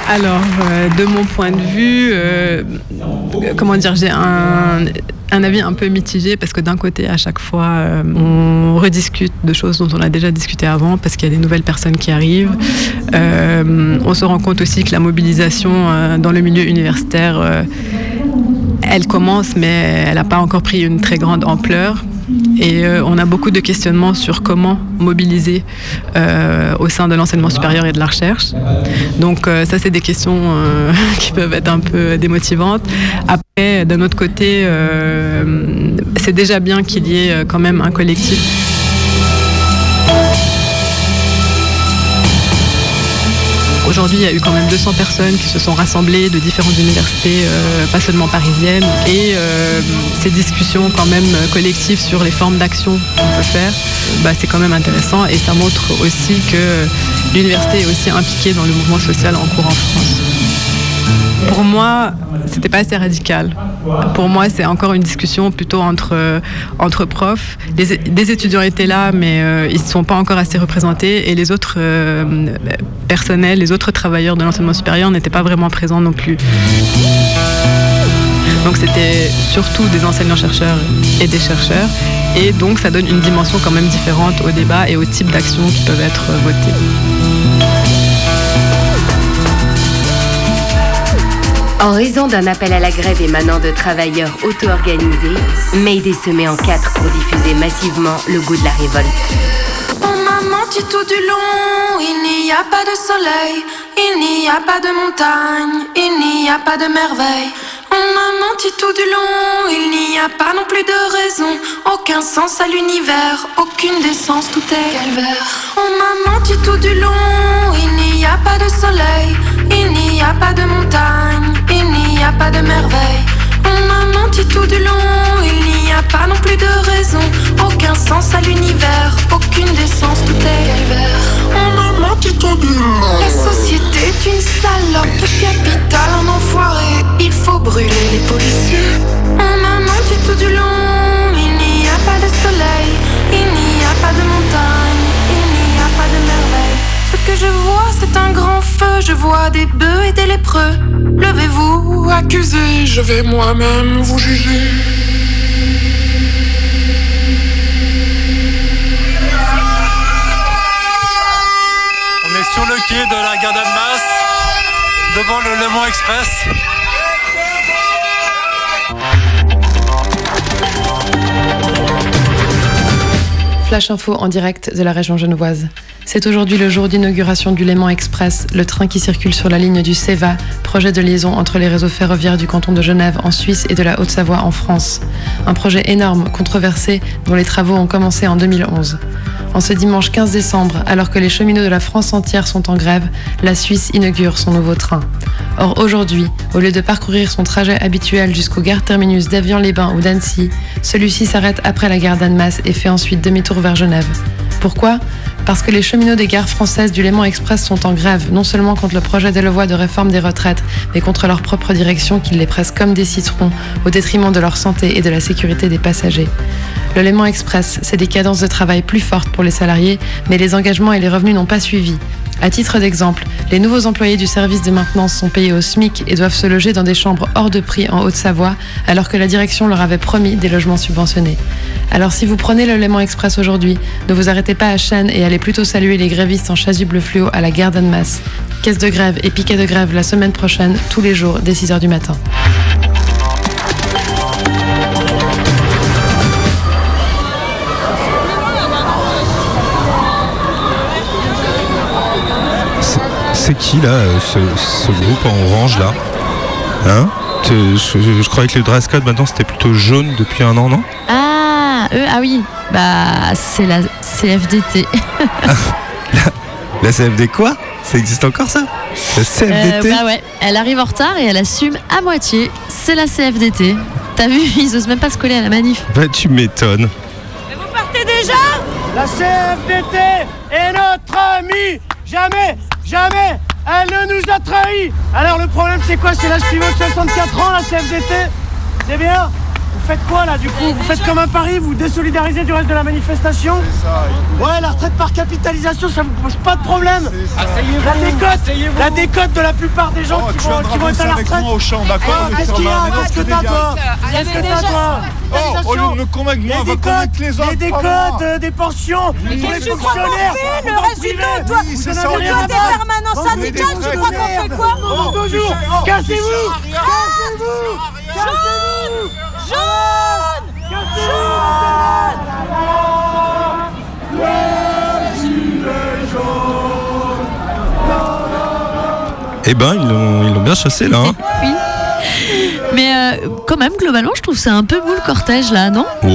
Alors, euh, de mon point de vue, euh, comment dire, j'ai un, avis un peu mitigé parce que d'un côté, à chaque fois, euh, on rediscute de choses dont on a déjà discuté avant parce qu'il y a des nouvelles personnes qui arrivent. On se rend compte aussi que la mobilisation dans le milieu universitaire, elle commence, mais elle n'a pas encore pris une très grande ampleur. Et euh, on a beaucoup de questionnements sur comment mobiliser euh, au sein de l'enseignement supérieur et de la recherche. Donc euh, ça, c'est des questions <laughs> qui peuvent être un peu démotivantes. Après, d'un autre côté, c'est déjà bien qu'il y ait quand même un collectif. Aujourd'hui, il y a eu quand même 200 personnes qui se sont rassemblées de différentes universités, euh, pas seulement parisiennes. Et euh, ces discussions quand même collectives sur les formes d'action qu'on peut faire, bah, c'est quand même intéressant. Et ça montre aussi que l'université est aussi impliquée dans le mouvement social en cours en France. Pour moi, c'était pas assez radical. Pour moi, c'est encore une discussion plutôt entre, euh, entre profs. Des étudiants étaient là, mais euh, ils ne sont pas encore assez représentés. Et les autres euh, personnels, les autres travailleurs de l'enseignement supérieur n'étaient pas vraiment présents non plus. Donc c'était surtout des enseignants-chercheurs et des chercheurs. Et donc ça donne une dimension quand même différente au débat et au type d'actions qui peuvent être votées. En raison d'un appel à la grève émanant de travailleurs auto-organisés, Mayday se met en quatre pour diffuser massivement le goût de la révolte. On m'a menti tout du long, il n'y a pas de soleil, il n'y a pas de montagne, il n'y a pas de merveille. On m'a menti tout du long, il n'y a pas non plus de raison, aucun sens à l'univers, aucune décence, tout est calvaire. On m'a menti tout du long, il n'y a pas de soleil, il n'y a pas de montagne, a pas de merveille. On m'a menti tout du long, il n'y a pas non plus de raison, aucun sens à l'univers, aucune décence, tout est calvaire. On m'a menti tout du long. La société est une salope, le capital enfoiré, il faut brûler les policiers. On m'a menti tout du long, il n'y a pas de soleil, il n'y a pas de montagne, que je vois, c'est un grand feu, je vois des bœufs et des lépreux. Levez-vous, accusez, je vais moi-même vous juger. On est sur le quai de la gare d'Annemasse, devant le Le Mans Express. Flash Info en direct de la région genevoise. C'est aujourd'hui le jour d'inauguration du Léman Express, le train qui circule sur la ligne du CEVA, projet de liaison entre les réseaux ferroviaires du canton de Genève en Suisse et de la Haute-Savoie en France. Un projet énorme, controversé, dont les travaux ont commencé en 2011. En ce dimanche 15 décembre, alors que les cheminots de la France entière sont en grève, la Suisse inaugure son nouveau train. Or aujourd'hui, au lieu de parcourir son trajet habituel jusqu'aux gares terminus d'Avion-les-Bains ou d'Annecy, celui-ci s'arrête après la gare d'Annemasse et fait ensuite demi-tour vers Genève. Pourquoi Parce que les cheminots des gares françaises du Léman Express sont en grève, non seulement contre le projet Delevoye de réforme des retraites, mais contre leur propre direction qui les presse comme des citrons, au détriment de leur santé et de la sécurité des passagers. Le Léman Express, c'est des cadences de travail plus fortes pour les salariés, mais les engagements et les revenus n'ont pas suivi. À titre d'exemple, les nouveaux employés du service de maintenance sont payés au SMIC et doivent se loger dans des chambres hors de prix en Haute-Savoie, alors que la direction leur avait promis des logements subventionnés. Alors si vous prenez le Léman Express aujourd'hui, ne vous arrêtez pas à Chêne et allez plutôt saluer les grévistes en chasuble fluo à la gare d'Annemasse. Caisse de grève et piquet de grève la semaine prochaine, tous les jours, dès 6h du matin. C'est qui là, euh, ce, ce groupe en orange là Hein je, je croyais que le dress code maintenant c'était plutôt jaune depuis un an, non Ah, eux, ah oui, bah c'est la CFDT. <laughs> <laughs> La CFD quoi Ça existe encore ça La CFDT Euh, bah ouais, elle arrive en retard et elle assume à moitié. C'est la CFDT. T'as vu, <laughs> ils osent même pas se coller à la manif. Bah tu m'étonnes. partez déjà? La CFDT est notre amie Jamais, jamais, elle ne nous a trahis. Alors le problème c'est quoi? C'est l'âge pivot de 64 ans la CFDT C'est bien? Faites quoi là du coup? Vous faites comme un pari, vous désolidarisez du reste de la manifestation? Ouais, la retraite par capitalisation, ça vous pose pas de problème. La décote, la décote de la plupart des gens qui, vont, qui vont être à la retraite. au champ, d'accord Ah, Qu'est-ce ça qu'il y va, a Qu'est-ce que t'as toi. Qu'est-ce que t'as toi Oh, au lieu de me convaincre, moi, Les va convaincre décotes, les autres. les décotes, euh, des pensions Mais pour les fonctionnaires. Le reste du temps, toi ça, à permanents Bande de syndicales, tu crois qu'on fait quoi, Oh, sais- oh, Cassez-vous Eh ben ils l'ont ils l'ont bien chassé là. hein. Oui. Mais euh, quand même, globalement, je trouve c'est un peu boule cortège là, non? Oh.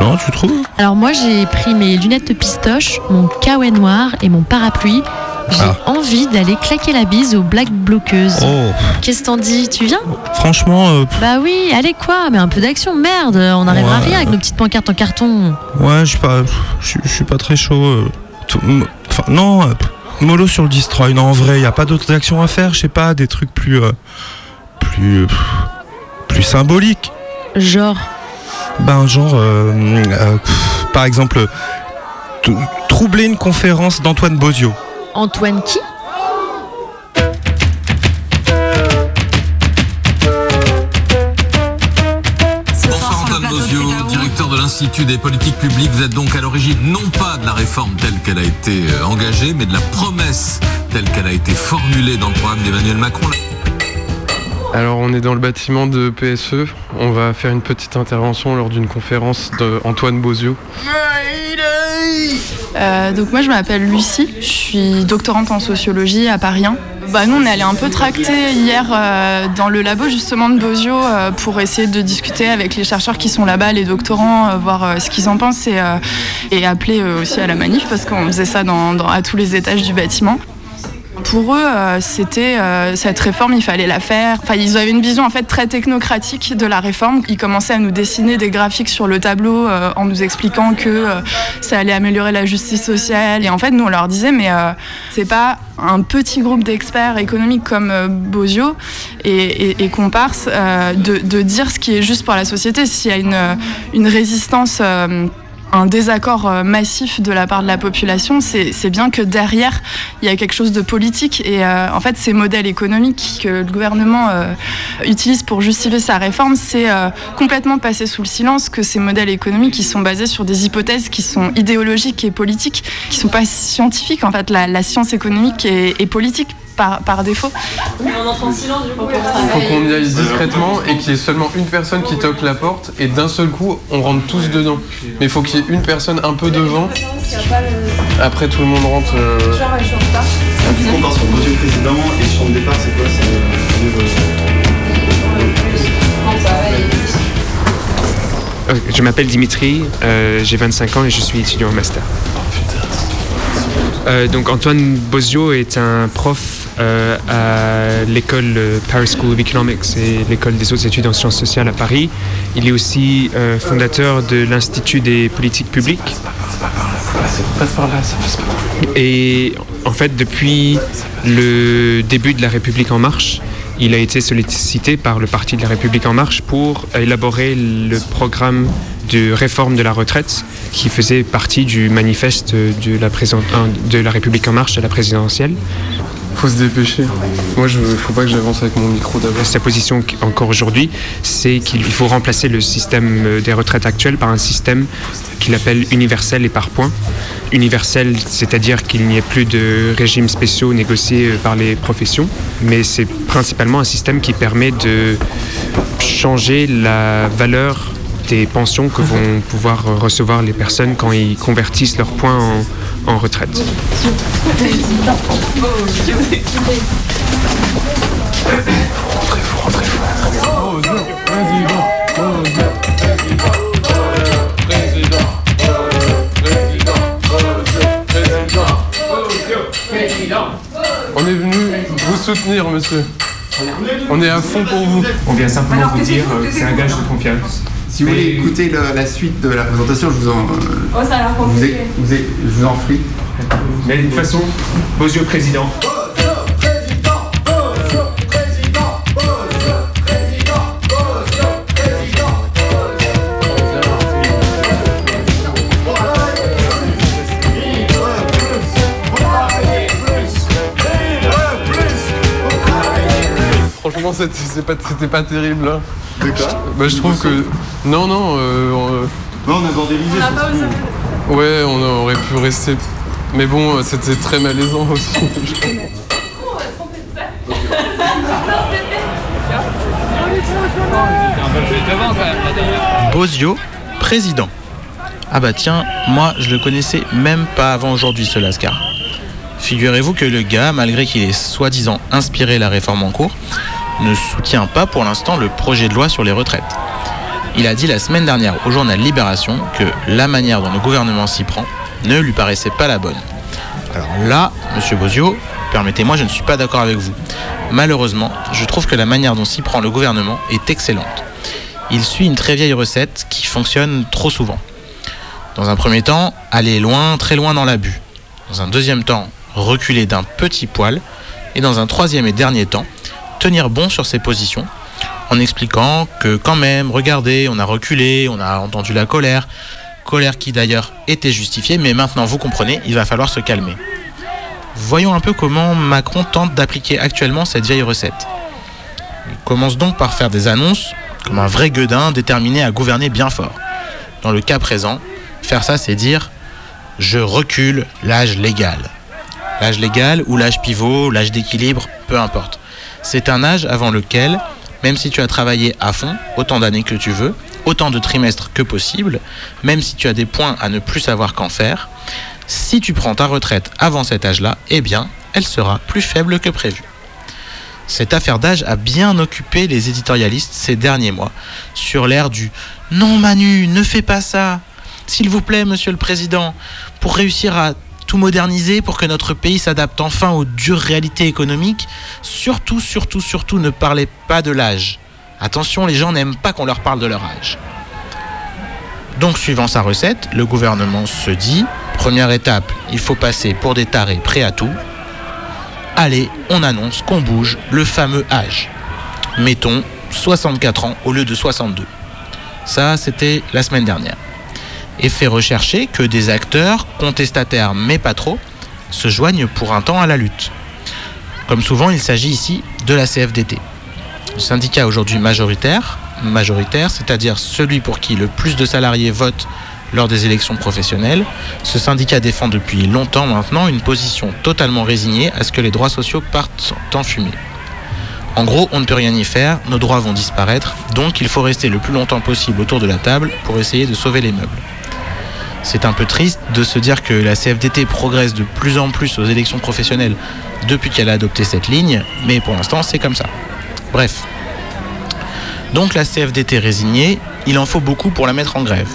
Non, tu trouves? Alors moi, j'ai pris mes lunettes de pistoche, mon kawaii noir et mon parapluie. J'ai Ah. envie d'aller claquer la bise aux blagues bloqueuses. Oh. Qu'est-ce que t'en dis Tu viens Franchement, euh, Bah oui, allez quoi Mais un peu d'action, merde On n'arrivera Ouais. rien avec nos petites pancartes en carton. ouais, je suis pas, je suis- pas très chaud. euh, Enfin, non, euh, mollo sur le destroy. Non, en vrai, y a pas d'autres actions à faire. Je sais pas, des trucs plus, euh, plus, plus symboliques. Genre Ben, genre, euh, par exemple, troubler une conférence d'Antoine Bozio. Antoine qui Bonsoir Antoine Bozio, directeur de l'Institut des politiques publiques. Vous êtes donc à l'origine non pas de la réforme telle qu'elle a été euh, engagée, mais de la promesse telle qu'elle a été formulée dans le programme d'Emmanuel Macron. Alors on est dans le bâtiment de PSE. On va faire une petite intervention lors d'une conférence d'Antoine Bozio. Euh, donc moi je m'appelle Lucie, je suis doctorante en sociologie à Paris 1. Bah, nous on est allé un peu tracter hier euh, dans le labo justement de Bozio euh, pour essayer de discuter avec les chercheurs qui sont là-bas, les doctorants, voir ce qu'ils en pensent et, et appeler aussi à la manif parce qu'on faisait ça dans- à tous les étages du bâtiment. Pour eux, euh, c'était euh, cette réforme, il fallait la faire. Enfin, ils avaient une vision en fait très technocratique de la réforme. Ils commençaient à nous dessiner des graphiques sur le tableau euh, en nous expliquant que ça allait améliorer la justice sociale. Et en fait, nous on leur disait, mais c'est pas un petit groupe d'experts économiques comme Bozio et, et, comparse de, dire ce qui est juste pour la société. S'il y a une, résistance. Un désaccord euh, massif de la part de la population, c'est bien que derrière, il y a quelque chose de politique. Et euh, en fait, ces modèles économiques que le gouvernement euh, utilise pour justifier sa réforme, c'est complètement passé sous le silence que ces modèles économiques qui sont basés sur des hypothèses qui sont idéologiques et politiques, qui sont pas scientifiques. En fait, la, science économique est politique par, par défaut. On entre en silence du coup Il faut qu'on y aille discrètement et qu'il y ait seulement une personne qui toque la porte et d'un seul coup on rentre tous dedans. Mais il faut qu'il y ait une personne un peu devant. Après tout le monde rentre. euh, Du coup, on part sur Bozio président et sur le départ, c'est quoi c'est, Euh, Je m'appelle Dimitri, euh, j'ai 25 ans et je suis étudiant en master. Euh, donc Antoine Bozio est un prof euh, à l'école euh, Paris School of Economics et l'école des hautes études en sciences sociales à Paris. Il est aussi euh, fondateur de l'Institut des politiques publiques. Et en fait, depuis le début de la République en marche, il a été sollicité par le Parti de la République en marche pour élaborer le programme de réforme de la retraite qui faisait partie du manifeste de la République en marche à la présidentielle. Faut se dépêcher. Moi, je faut pas que j'avance avec mon micro d'abord. Sa position encore aujourd'hui, c'est qu'il faut remplacer le système euh, des retraites actuel par un système qu'il appelle universel et par points. Universel, c'est-à-dire qu'il n'y ait plus de régimes spéciaux négociés euh, par les professions, mais c'est principalement un système qui permet de changer la valeur des pensions que vont pouvoir recevoir les personnes quand ils convertissent leurs points en, en retraite. On est venu vous soutenir, monsieur. On est à fond pour vous. On vient simplement vous dire euh, que c'est un gage de confiance. Si vous voulez écouter le- la suite de la présentation, je vous en, euh, Oh, ça a l'air vous, compliqué. ai- vous ai- je vous en prie. Mais de toute façon, vos yeux président. <laughs> c'était pas, terrible. Hein. De quoi Bah, je trouve que. Non, non. euh, on, euh, Non, on. Ouais, on aurait pu rester. Mais bon, euh, c'était très malaisant aussi. <laughs> Bozio, président. Ah bah tiens, moi je le connaissais même pas avant aujourd'hui ce Lascar. Figurez-vous que le gars, malgré qu'il ait soi-disant inspiré la réforme en cours, ne soutient pas pour l'instant le projet de loi sur les retraites. Il a dit la semaine dernière au journal Libération que la manière dont le gouvernement s'y prend ne lui paraissait pas la bonne. Alors là, monsieur Bozio, permettez-moi, je ne suis pas d'accord avec vous. Malheureusement, je trouve que la manière dont s'y prend le gouvernement est excellente. Il suit une très vieille recette qui fonctionne trop souvent. Dans un premier temps, aller loin, très loin dans l'abus. Dans un deuxième temps, reculer d'un petit poil. Et dans un troisième et dernier temps, tenir bon sur ses positions en expliquant que quand même, regardez, on a reculé, on a entendu la colère, colère qui d'ailleurs était justifiée, mais maintenant vous comprenez, il va falloir se calmer. Voyons un peu comment Macron tente d'appliquer actuellement cette vieille recette. Il commence donc par faire des annonces comme un vrai gueudin déterminé à gouverner bien fort. Dans le cas présent, faire ça c'est dire je recule l'âge légal. L'âge légal ou l'âge pivot, l'âge d'équilibre, peu importe. C'est un âge avant lequel, même si tu as travaillé à fond, autant d'années que tu veux, autant de trimestres que possible, même si tu as des points à ne plus savoir qu'en faire, si tu prends ta retraite avant cet âge-là, eh bien, elle sera plus faible que prévu. Cette affaire d'âge a bien occupé les éditorialistes ces derniers mois, sur l'ère du Non Manu, ne fais pas ça S'il vous plaît, monsieur le président, pour réussir à moderniser, pour que notre pays s'adapte enfin aux dures réalités économiques, surtout, surtout, surtout ne parlez pas de l'âge. Attention, les gens n'aiment pas qu'on leur parle de leur âge. Donc, suivant sa recette, le gouvernement se dit première étape, il faut passer pour des tarés prêts à tout. Allez, on annonce qu'on bouge le fameux âge. Mettons 64 ans au lieu de 62. Ça, c'était la semaine dernière. Et fait rechercher que des acteurs, contestataires mais pas trop, se joignent pour un temps à la lutte. Comme souvent, il s'agit ici de la CFDT. Le syndicat aujourd'hui majoritaire, majoritaire, c'est-à-dire celui pour qui le plus de salariés votent lors des élections professionnelles, ce syndicat défend depuis longtemps maintenant une position totalement résignée à ce que les droits sociaux partent en fumée. En gros, on ne peut rien y faire, nos droits vont disparaître, donc il faut rester le plus longtemps possible autour de la table pour essayer de sauver les meubles. C'est un peu triste de se dire que la CFDT progresse de plus en plus aux élections professionnelles depuis qu'elle a adopté cette ligne, mais pour l'instant c'est comme ça. Bref. Donc la CFDT résignée, il en faut beaucoup pour la mettre en grève.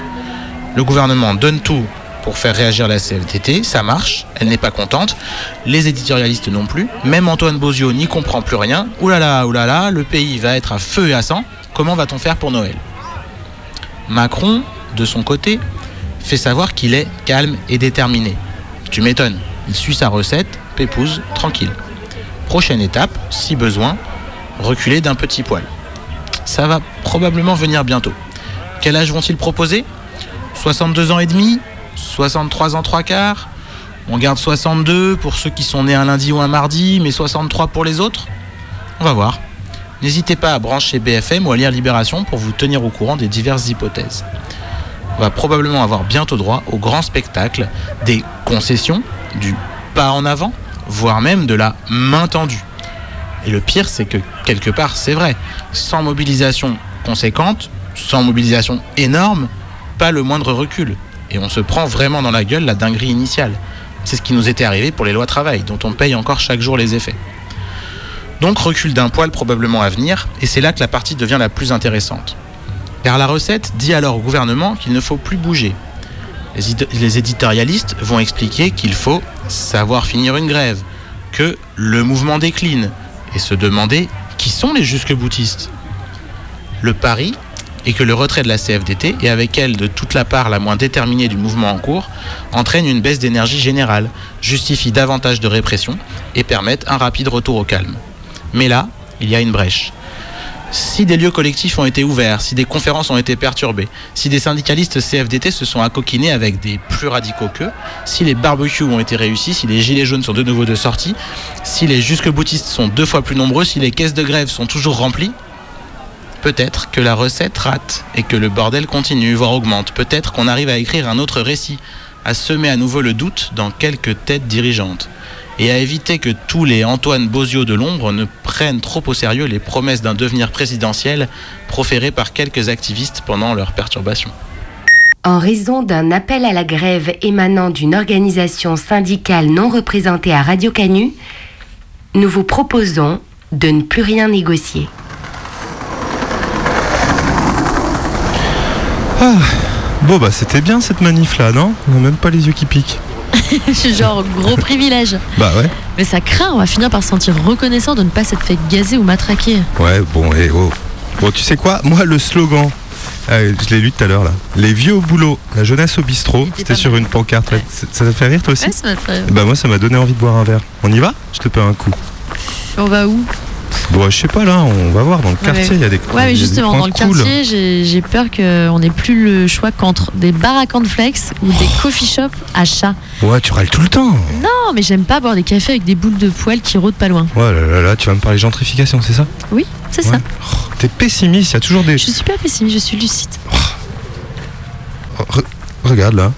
Le gouvernement donne tout pour faire réagir la CFDT, ça marche, elle n'est pas contente, les éditorialistes non plus, même Antoine Bozio n'y comprend plus rien, oulala, oulala, le pays va être à feu et à sang, comment va-t-on faire pour Noël? Macron, de son côté, fait savoir qu'il est calme et déterminé. Tu m'étonnes, il suit sa recette, pépouze, tranquille. Prochaine étape, si besoin, reculer d'un petit poil. Ça va probablement venir bientôt. Quel âge vont-ils proposer? 62 ans et demi? 63 ans trois quarts? On garde 62 pour ceux qui sont nés un lundi ou un mardi, mais 63 pour les autres? On va voir. N'hésitez pas à brancher BFM ou à lire Libération pour vous tenir au courant des diverses hypothèses. Va probablement avoir bientôt droit au grand spectacle des concessions, du pas en avant, voire même de la main tendue. Et le pire, c'est que quelque part, c'est vrai. Sans mobilisation conséquente, sans mobilisation énorme, pas le moindre recul. Et on se prend vraiment dans la gueule la dinguerie initiale. C'est ce qui nous était arrivé pour les lois travail, dont on paye encore chaque jour les effets. Donc recul d'un poil probablement à venir, et c'est là que la partie devient la plus intéressante. Car la recette dit alors au gouvernement qu'il ne faut plus bouger. Les, éditorialistes vont expliquer qu'il faut savoir finir une grève, que le mouvement décline, et se demander qui sont les jusque-boutistes. Le pari est que le retrait de la CFDT, et avec elle de toute la part la moins déterminée du mouvement en cours, entraîne une baisse d'énergie générale, justifie davantage de répression et permette un rapide retour au calme. Mais là, il y a une brèche. Si des lieux collectifs ont été ouverts, si des conférences ont été perturbées, si des syndicalistes CFDT se sont accoquinés avec des plus radicaux qu'eux, si les barbecues ont été réussis, si les gilets jaunes sont de nouveau de sortie, si les jusque-boutistes sont deux fois plus nombreux, si les caisses de grève sont toujours remplies, peut-être que la recette rate et que le bordel continue, voire augmente. Peut-être qu'on arrive à écrire un autre récit, à semer à nouveau le doute dans quelques têtes dirigeantes et à éviter que tous les Antoine Bozio de l'ombre ne prennent trop au sérieux les promesses d'un devenir présidentiel proférées par quelques activistes pendant leur perturbation. En raison d'un appel à la grève émanant d'une organisation syndicale non représentée à Radio Canu, nous vous proposons de ne plus rien négocier. Ah, bon bah c'était bien cette manif là, non? On a même pas les yeux qui piquent. <laughs> Je suis genre gros privilège. Bah ouais. Mais ça craint, on va finir par se sentir reconnaissant de ne pas s'être fait gazer ou matraquer. Ouais, bon, et oh. Bon, tu sais quoi? Moi, le slogan, euh, je l'ai lu tout à l'heure là. Les vieux au boulot, la jeunesse au bistrot. C'était sur une pancarte. Ça te fait rire toi aussi? Ouais, ça m'a fait rire. Bah moi, ça m'a donné envie de boire un verre. On y va? Je te paie un coup. On va où? Bon, je sais pas là, on va voir dans le quartier. Il y a des. Ouais, mais justement, dans le cool. quartier, j'ai j'ai peur qu'on n'ait plus le choix qu'entre des bars à cornflakes ou des coffee shops à chat. Ouais, tu râles tout le temps. Non, mais j'aime pas boire des cafés avec des boules de poils qui rôdent pas loin. Ouais, là, là, là, tu vas me parler gentrification, c'est ça? Oui, c'est ça. T'es pessimiste, il y a toujours des. Je suis pas pessimiste, je suis lucide. Oh, re- regarde là.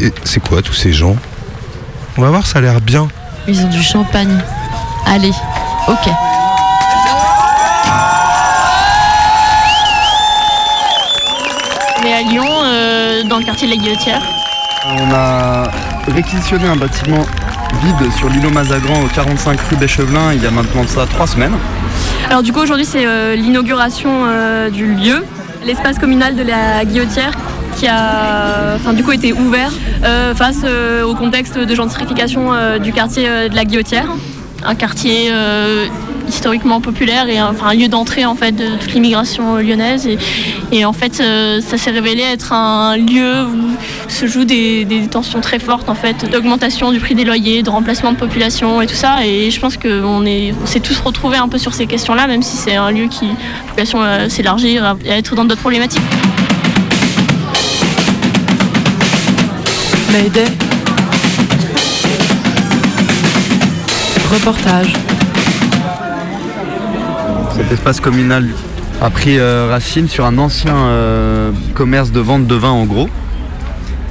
Et c'est quoi tous ces gens? On va voir, ça a l'air bien. Ils ont du champagne. Allez, ok. Lyon, euh, dans le quartier de la Guillotière. On a réquisitionné un bâtiment vide sur l'îlot Mazagran au 45 rue Béchevelin il y a maintenant de ça trois semaines. Alors du coup aujourd'hui c'est euh, l'inauguration euh, du lieu, l'espace communal de la Guillotière qui a enfin, du coup été ouvert euh, face euh, au contexte de gentrification euh, du quartier euh, de la Guillotière. Un quartier euh, historiquement populaire et un, enfin, un lieu d'entrée en fait de toute l'immigration euh, lyonnaise et, en fait euh, ça s'est révélé être un lieu où se jouent des, tensions très fortes en fait d'augmentation du prix des loyers, de remplacement de population et tout ça et je pense qu'on est on s'est tous retrouvés un peu sur ces questions là même si c'est un lieu qui a vocation à s'élargir et à être dans d'autres problématiques. Mayday. Reportage. Cet espace communal a pris euh, racine sur un ancien euh, commerce de vente de vin en gros,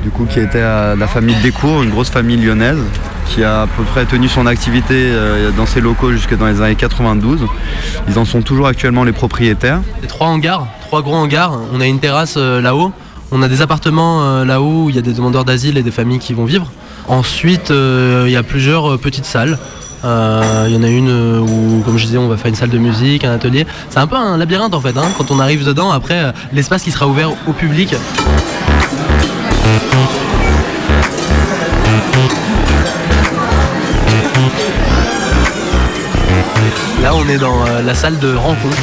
du coup qui était à la famille Descours, une grosse famille lyonnaise, qui a à peu près tenu son activité euh, dans ses locaux jusque dans les années 92. Ils en sont toujours actuellement les propriétaires. Les trois hangars, trois gros hangars. On a une terrasse là-haut. On a des appartements là-haut où il y a des demandeurs d'asile et des familles qui vont vivre. Ensuite, il y a plusieurs petites salles. Euh, Il y en a une euh, où, comme je disais, on va faire une salle de musique, un atelier. C'est un peu un labyrinthe en fait. hein. Quand on arrive dedans, après, euh, l'espace qui sera ouvert au public. Là, on est dans euh, la salle de rencontre.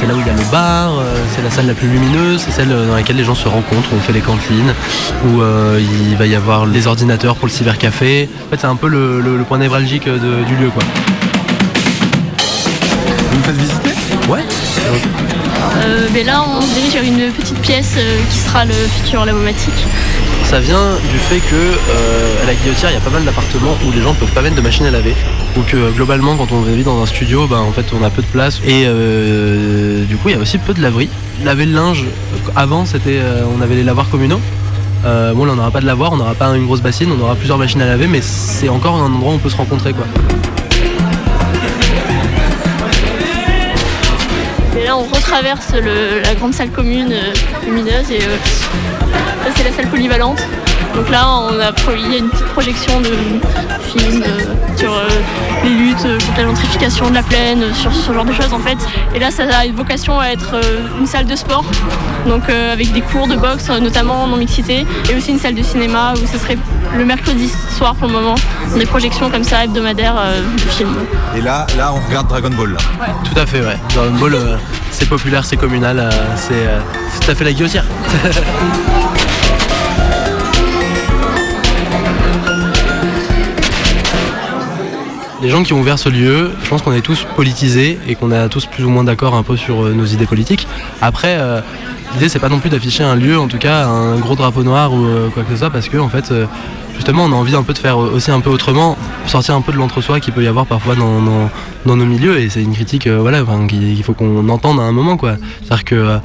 C'est là où il y a le bar, euh, c'est la salle la plus lumineuse, c'est celle euh, dans laquelle les gens se rencontrent, où on fait les cantines, où euh, il va y avoir les ordinateurs pour le cybercafé. En fait, c'est un peu le, le- le point névralgique de- du lieu. Quoi. Vous me faites visiter? Ouais. Euh, mais là on se dirige vers une petite pièce euh, qui sera le futur lavomatique. Ça vient du fait que euh, à la guillotière, il y a pas mal d'appartements où les gens peuvent pas mettre de machine à laver. Que euh, globalement, quand on vit dans un studio, ben, en fait, on a peu de place. Et euh, du coup, il y a aussi peu de laverie. Laver le linge, euh, avant, c'était, euh, on avait les lavoirs communaux. Bon, là, on n'aura pas de lavoir, on n'aura pas une grosse bassine, on aura plusieurs machines à laver, mais c'est encore un endroit où on peut se rencontrer. Quoi. Et là on retraverse la grande salle commune lumineuse et c'est la salle polyvalente Donc là, on a, il y a une petite projection de films sur euh, les luttes euh, contre la gentrification de la plaine, euh, sur ce genre de choses en fait. Et là, ça a une vocation à être une salle de sport, donc avec des cours de boxe, notamment non mixité, et aussi une salle de cinéma où ce serait le mercredi soir pour le moment, des projections comme ça hebdomadaires euh, de films. Et là, là, on regarde Dragon Ball. Là. Tout à fait, ouais. Dragon Ball, euh, c'est populaire, c'est communal, euh, c'est euh, c'est tout à fait la guillotière. <laughs> Les gens qui ont ouvert ce lieu, je pense qu'on est tous politisés et qu'on est tous plus ou moins d'accord un peu sur euh, nos idées politiques. Après, euh, l'idée c'est pas non plus d'afficher un lieu, en tout cas un gros drapeau noir ou euh, quoi que ce soit, parce que en fait, euh, justement, on a envie un peu de faire aussi un peu autrement, sortir un peu de l'entre-soi qu'il peut y avoir parfois dans, nos milieux. Et c'est une critique, voilà, qu'il faut qu'on entende à un moment, quoi. C'est-à-dire que euh,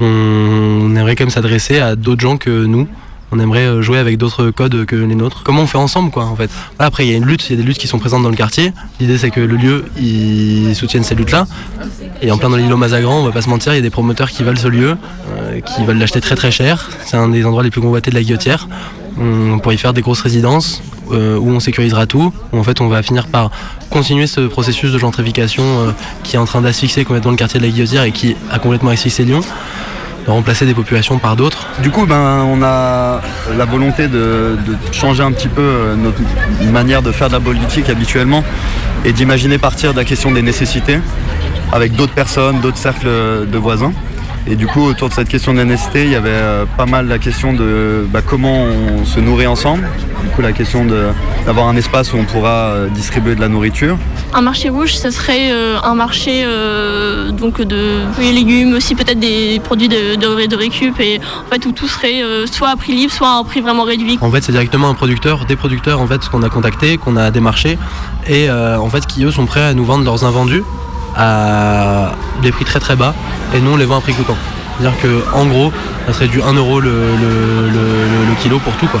on, on aimerait quand même s'adresser à d'autres gens que nous. On aimerait euh, jouer avec d'autres codes que les nôtres. Comment on fait ensemble, quoi, en fait? Après, il y a une lutte, il y a des luttes qui sont présentes dans le quartier. L'idée, c'est que le lieu, il soutienne ces luttes-là. Et en plein dans l'îlot Mazagran, on va pas se mentir, il y a des promoteurs qui veulent ce lieu, euh, qui veulent l'acheter très très cher. C'est un des endroits les plus convoités de la Guillotière. On pourrait y faire des grosses résidences euh, où on sécurisera tout. Où en fait, on va finir par continuer ce processus de gentrification qui est en train d'asphyxier complètement le quartier de la Guillotière et qui a complètement asphyxié Lyon. De remplacer des populations par d'autres? Du coup, ben, on a la volonté de, de changer un petit peu euh, notre manière de faire de la politique habituellement et d'imaginer partir de la question des nécessités avec d'autres personnes, d'autres cercles de voisins. Et du coup, autour de cette question des nécessités, il y avait euh, pas mal la question de bah, comment on se nourrit ensemble. Du coup, la question de- d'avoir un espace où on pourra euh, distribuer de la nourriture. Un marché rouge, ce serait euh, un marché euh, donc de fruits et légumes, aussi peut-être des produits de, de, de récup, et en fait où tout serait euh, soit à prix libre, soit à un prix vraiment réduit. En fait, c'est directement un producteur, des producteurs en fait qu'on a contactés, qu'on a démarchés, et euh, en fait qui eux sont prêts à nous vendre leurs invendus à des prix très très bas, et nous on les vend à prix coûtant. C'est-à-dire que en gros, ça serait du 1 euro le, le- le- le- le kilo pour tout quoi.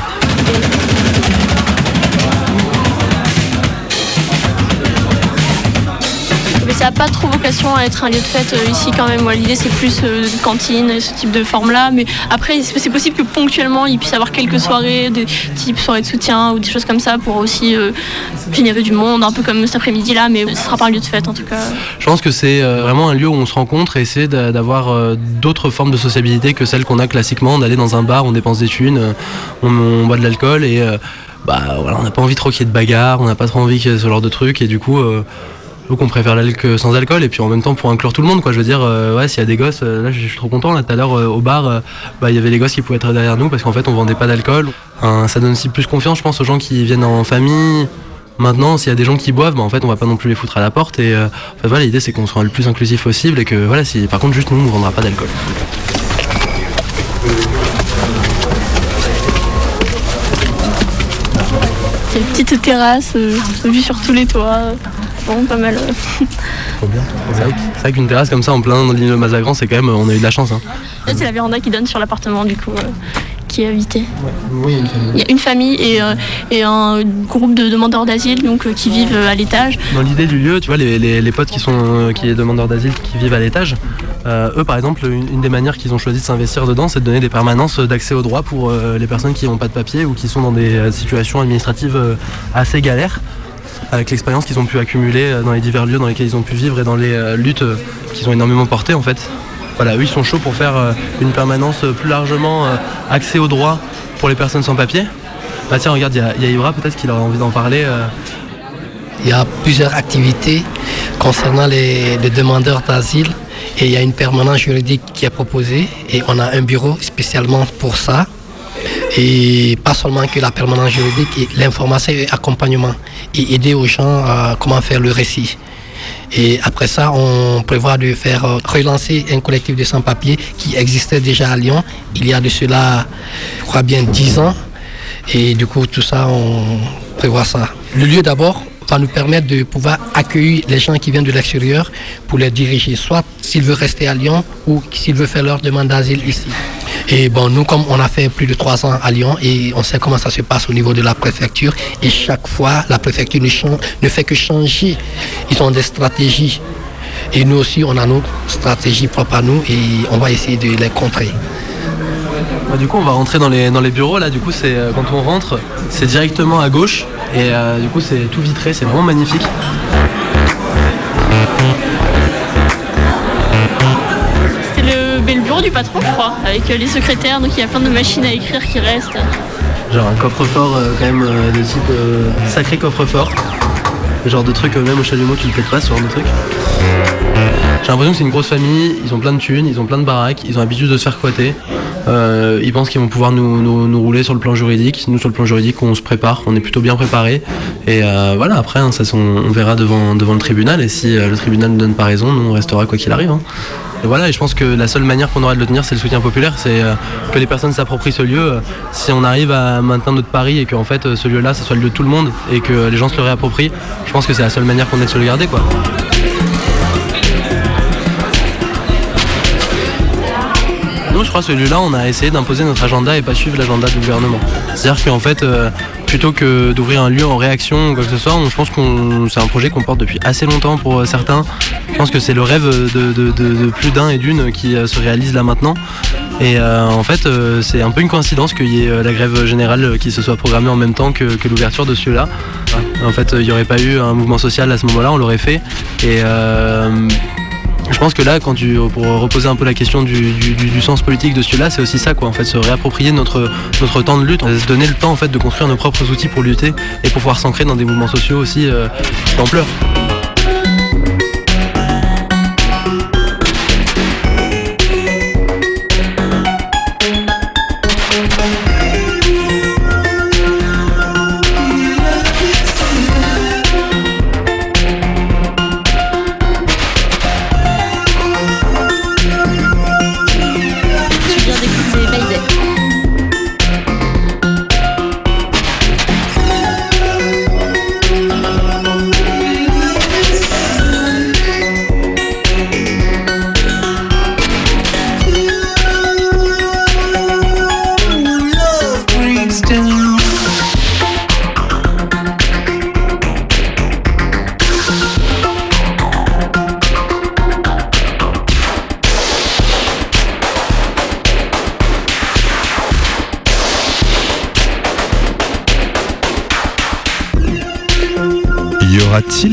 Ça n'a pas trop vocation à être un lieu de fête euh, ici quand même. L'idée c'est plus euh, une cantine, ce type de forme-là. Mais après, c'est possible que ponctuellement il puisse y avoir quelques soirées, des types soirées de soutien ou des choses comme ça pour aussi euh, générer du monde, un peu comme cet après-midi-là. Mais ce ne sera pas un lieu de fête en tout cas. Je pense que c'est vraiment un lieu où on se rencontre et essaie d'a- d'avoir d'autres formes de sociabilité que celles qu'on a classiquement, d'aller dans un bar, on dépense des thunes, on, boit de l'alcool et bah voilà, on n'a pas envie trop qu'il y ait de bagarre, on n'a pas trop envie qu'il y ait ce genre de trucs et du coup donc on préfère l'alcool sans alcool et puis en même temps pour inclure tout le monde quoi je veux dire euh, ouais s'il y a des gosses euh, là je suis trop content là tout à l'heure euh, au bar bah, il y avait les gosses qui pouvaient être derrière nous parce qu'en fait on vendait pas d'alcool ça donne aussi plus confiance je pense aux gens qui viennent en famille Maintenant, s'il y a des gens qui boivent, bah, en fait, on va pas non plus les foutre à la porte. Et voilà, l'idée c'est qu'on soit le plus inclusif possible et que voilà, si par contre juste nous, on ne vendra pas d'alcool. C'est une petite terrasse, vue sur tous les toits. Euh, Bon, pas mal. euh. Trop bien. C'est vrai, qu'une terrasse comme ça en plein dans l'île Mazagran, c'est quand même, on a eu de la chance. Hein. Là, c'est la véranda qui donne sur l'appartement du coup, euh, qui est habité. Oui, Il y a une famille et, euh, et un groupe de demandeurs d'asile donc euh, qui vivent euh, à l'étage. Dans l'idée du lieu, tu vois, les, les- les potes qui sont euh, qui est demandeurs d'asile, qui vivent à l'étage, euh, eux par exemple, une, une des manières qu'ils ont choisi de s'investir dedans, c'est de donner des permanences d'accès au droit pour euh, les personnes qui n'ont pas de papier ou qui sont dans des euh, situations administratives euh, assez galères. Avec l'expérience qu'ils ont pu accumuler euh, dans les divers lieux dans lesquels ils ont pu vivre et dans les euh, luttes euh, qu'ils ont énormément portées en fait. Voilà, eux ils sont chauds pour faire une permanence plus largement euh, accès au droit pour les personnes sans papier. Bah tiens, regarde, il y a- a Ibra peut-être qu'il aurait envie d'en parler. Il y a plusieurs activités concernant les demandeurs d'asile et il y a une permanence juridique qui est proposée et on a un bureau spécialement pour ça. Et pas seulement que la permanence juridique, l'information et l'accompagnement et aider aux gens à comment faire le récit. Et après ça, on prévoit de faire euh, relancer un collectif de sans-papiers qui existait déjà à Lyon il y a de cela, je crois bien, 10 ans. Et du coup, tout ça, on prévoit ça. Le lieu d'abord va nous permettre de pouvoir accueillir les gens qui viennent de l'extérieur pour les diriger, soit s'ils veulent rester à Lyon ou s'ils veulent faire leur demande d'asile ici. Et bon, nous, comme on a fait plus de trois ans à Lyon et on sait comment ça se passe au niveau de la préfecture, et chaque fois, la préfecture ne, fait que changer. Ils ont des stratégies. Et nous aussi, on a nos stratégies propres à nous et on va essayer de les contrer. Bah, du coup, on va rentrer dans les, dans les bureaux. Là, du coup, c'est euh, quand on rentre, c'est directement à gauche. Et euh, du coup, c'est tout vitré, c'est vraiment magnifique. C'est le, bureau du patron, je crois, avec euh, les secrétaires. Donc il y a plein de machines à écrire qui restent. Genre un coffre-fort, euh, quand même, euh, de type euh, sacré coffre-fort. Le genre de truc, euh, même au chalumeau, tu le pètes pas, ce genre de truc. J'ai l'impression que c'est une grosse famille, ils ont plein de thunes, ils ont plein de baraques, ils ont l'habitude de se faire coiter. Euh, ils pensent qu'ils vont pouvoir nous, rouler sur le plan juridique. Nous, sur le plan juridique, on se prépare, on est plutôt bien préparé. Et euh, voilà, après, hein, ça, on, verra devant, devant le tribunal. Et si euh, le tribunal ne donne pas raison, nous, on restera quoi qu'il arrive. hein. Et voilà, et je pense que la seule manière qu'on aura de le tenir, c'est le soutien populaire, c'est que les personnes s'approprient ce lieu. Si on arrive à maintenir notre pari et qu'en fait, euh, ce lieu-là, ça soit le lieu de tout le monde et que les gens se le réapproprient, je pense que c'est la seule manière qu'on ait de se le garder, quoi. Crois, ce lieu-là, on a essayé d'imposer notre agenda et pas suivre l'agenda du gouvernement. C'est-à-dire qu'en fait, euh, plutôt que d'ouvrir un lieu en réaction ou quoi que ce soit, on- je pense qu'on c'est un projet qu'on porte depuis assez longtemps pour euh, certains. Je pense que c'est le rêve de, de- de- de plus d'un et d'une qui euh, se réalise là maintenant. Et euh, en fait, euh, c'est un peu une coïncidence qu'il y ait la grève générale qui se soit programmée en même temps que, que l'ouverture de ce lieu-là. En fait, il n'y aurait pas eu un mouvement social à ce moment-là, on l'aurait fait. Et je pense que là, quand tu, pour reposer un peu la question du, sens politique de celui-là, c'est aussi ça, quoi. En fait, se réapproprier notre, notre temps de lutte, se donner le temps, en fait, de construire nos propres outils pour lutter et pour pouvoir s'ancrer dans des mouvements sociaux aussi euh, d'ampleur.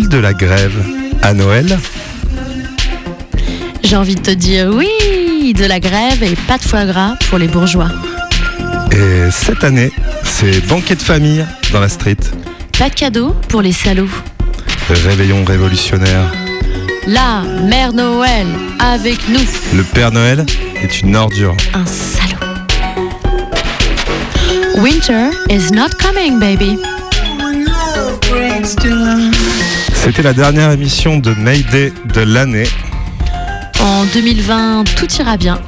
De la grève à Noël J'ai envie de te dire oui, de la grève et pas de foie gras pour les bourgeois. Et cette année, c'est banquet de famille dans la street. Pas de cadeau pour les salauds. Réveillon révolutionnaire. La Mère Noël avec nous. Le Père Noël est une ordure. Un salaud. Winter is not coming, baby. C'était la dernière émission de Mayday de l'année. En 2020, tout ira bien.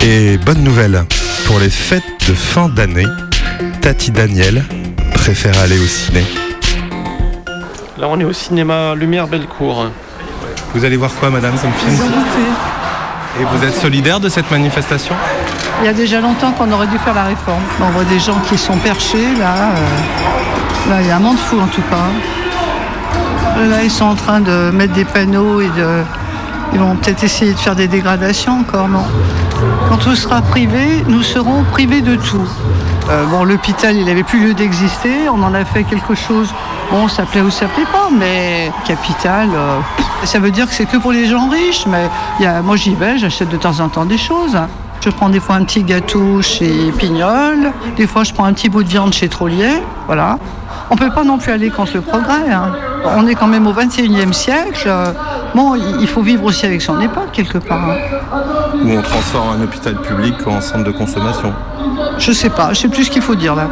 Et bonne nouvelle, pour les fêtes de fin d'année, Tati Daniel préfère aller au ciné. Là, on est au cinéma Lumière Bellecour. Vous allez voir quoi, madame, comme film Et vous êtes solidaire de cette manifestation? Il y a déjà longtemps qu'on aurait dû faire la réforme. On voit des gens qui sont perchés, là. euh, là, il y a un monde fou, en tout cas. Là, ils sont en train de mettre des panneaux et de... Ils vont peut-être essayer de faire des dégradations encore, Quand tout sera privé, nous serons privés de tout. Euh, bon, l'hôpital, il n'avait plus lieu d'exister. On en a fait quelque chose. Bon, ça plaît ou ça plaît pas, mais capital, euh, ça veut dire que c'est que pour les gens riches. Mais moi, j'y vais, j'achète de temps en temps des choses. Je prends des fois un petit gâteau chez Pignol. Des fois, je prends un petit bout de viande chez Trollier. Voilà. On peut pas non plus aller contre le progrès. hein. On est quand même au 21e siècle. Bon, il faut vivre aussi avec son époque, quelque part. hein. Où on transforme un hôpital public en centre de consommation Je sais pas, je sais plus ce qu'il faut dire là.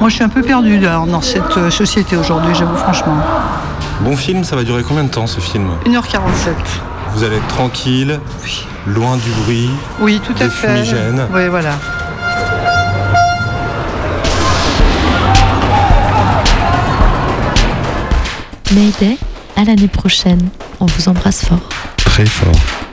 Moi, je suis un peu perdu dans cette euh, société aujourd'hui, j'avoue franchement. Bon film, ça va durer combien de temps ce film? 1h47. Vous allez être tranquille, loin du bruit, Oui, tout à des fait. fumigènes. Oui, voilà. Mayday, à l'année prochaine. On vous embrasse fort. Très fort.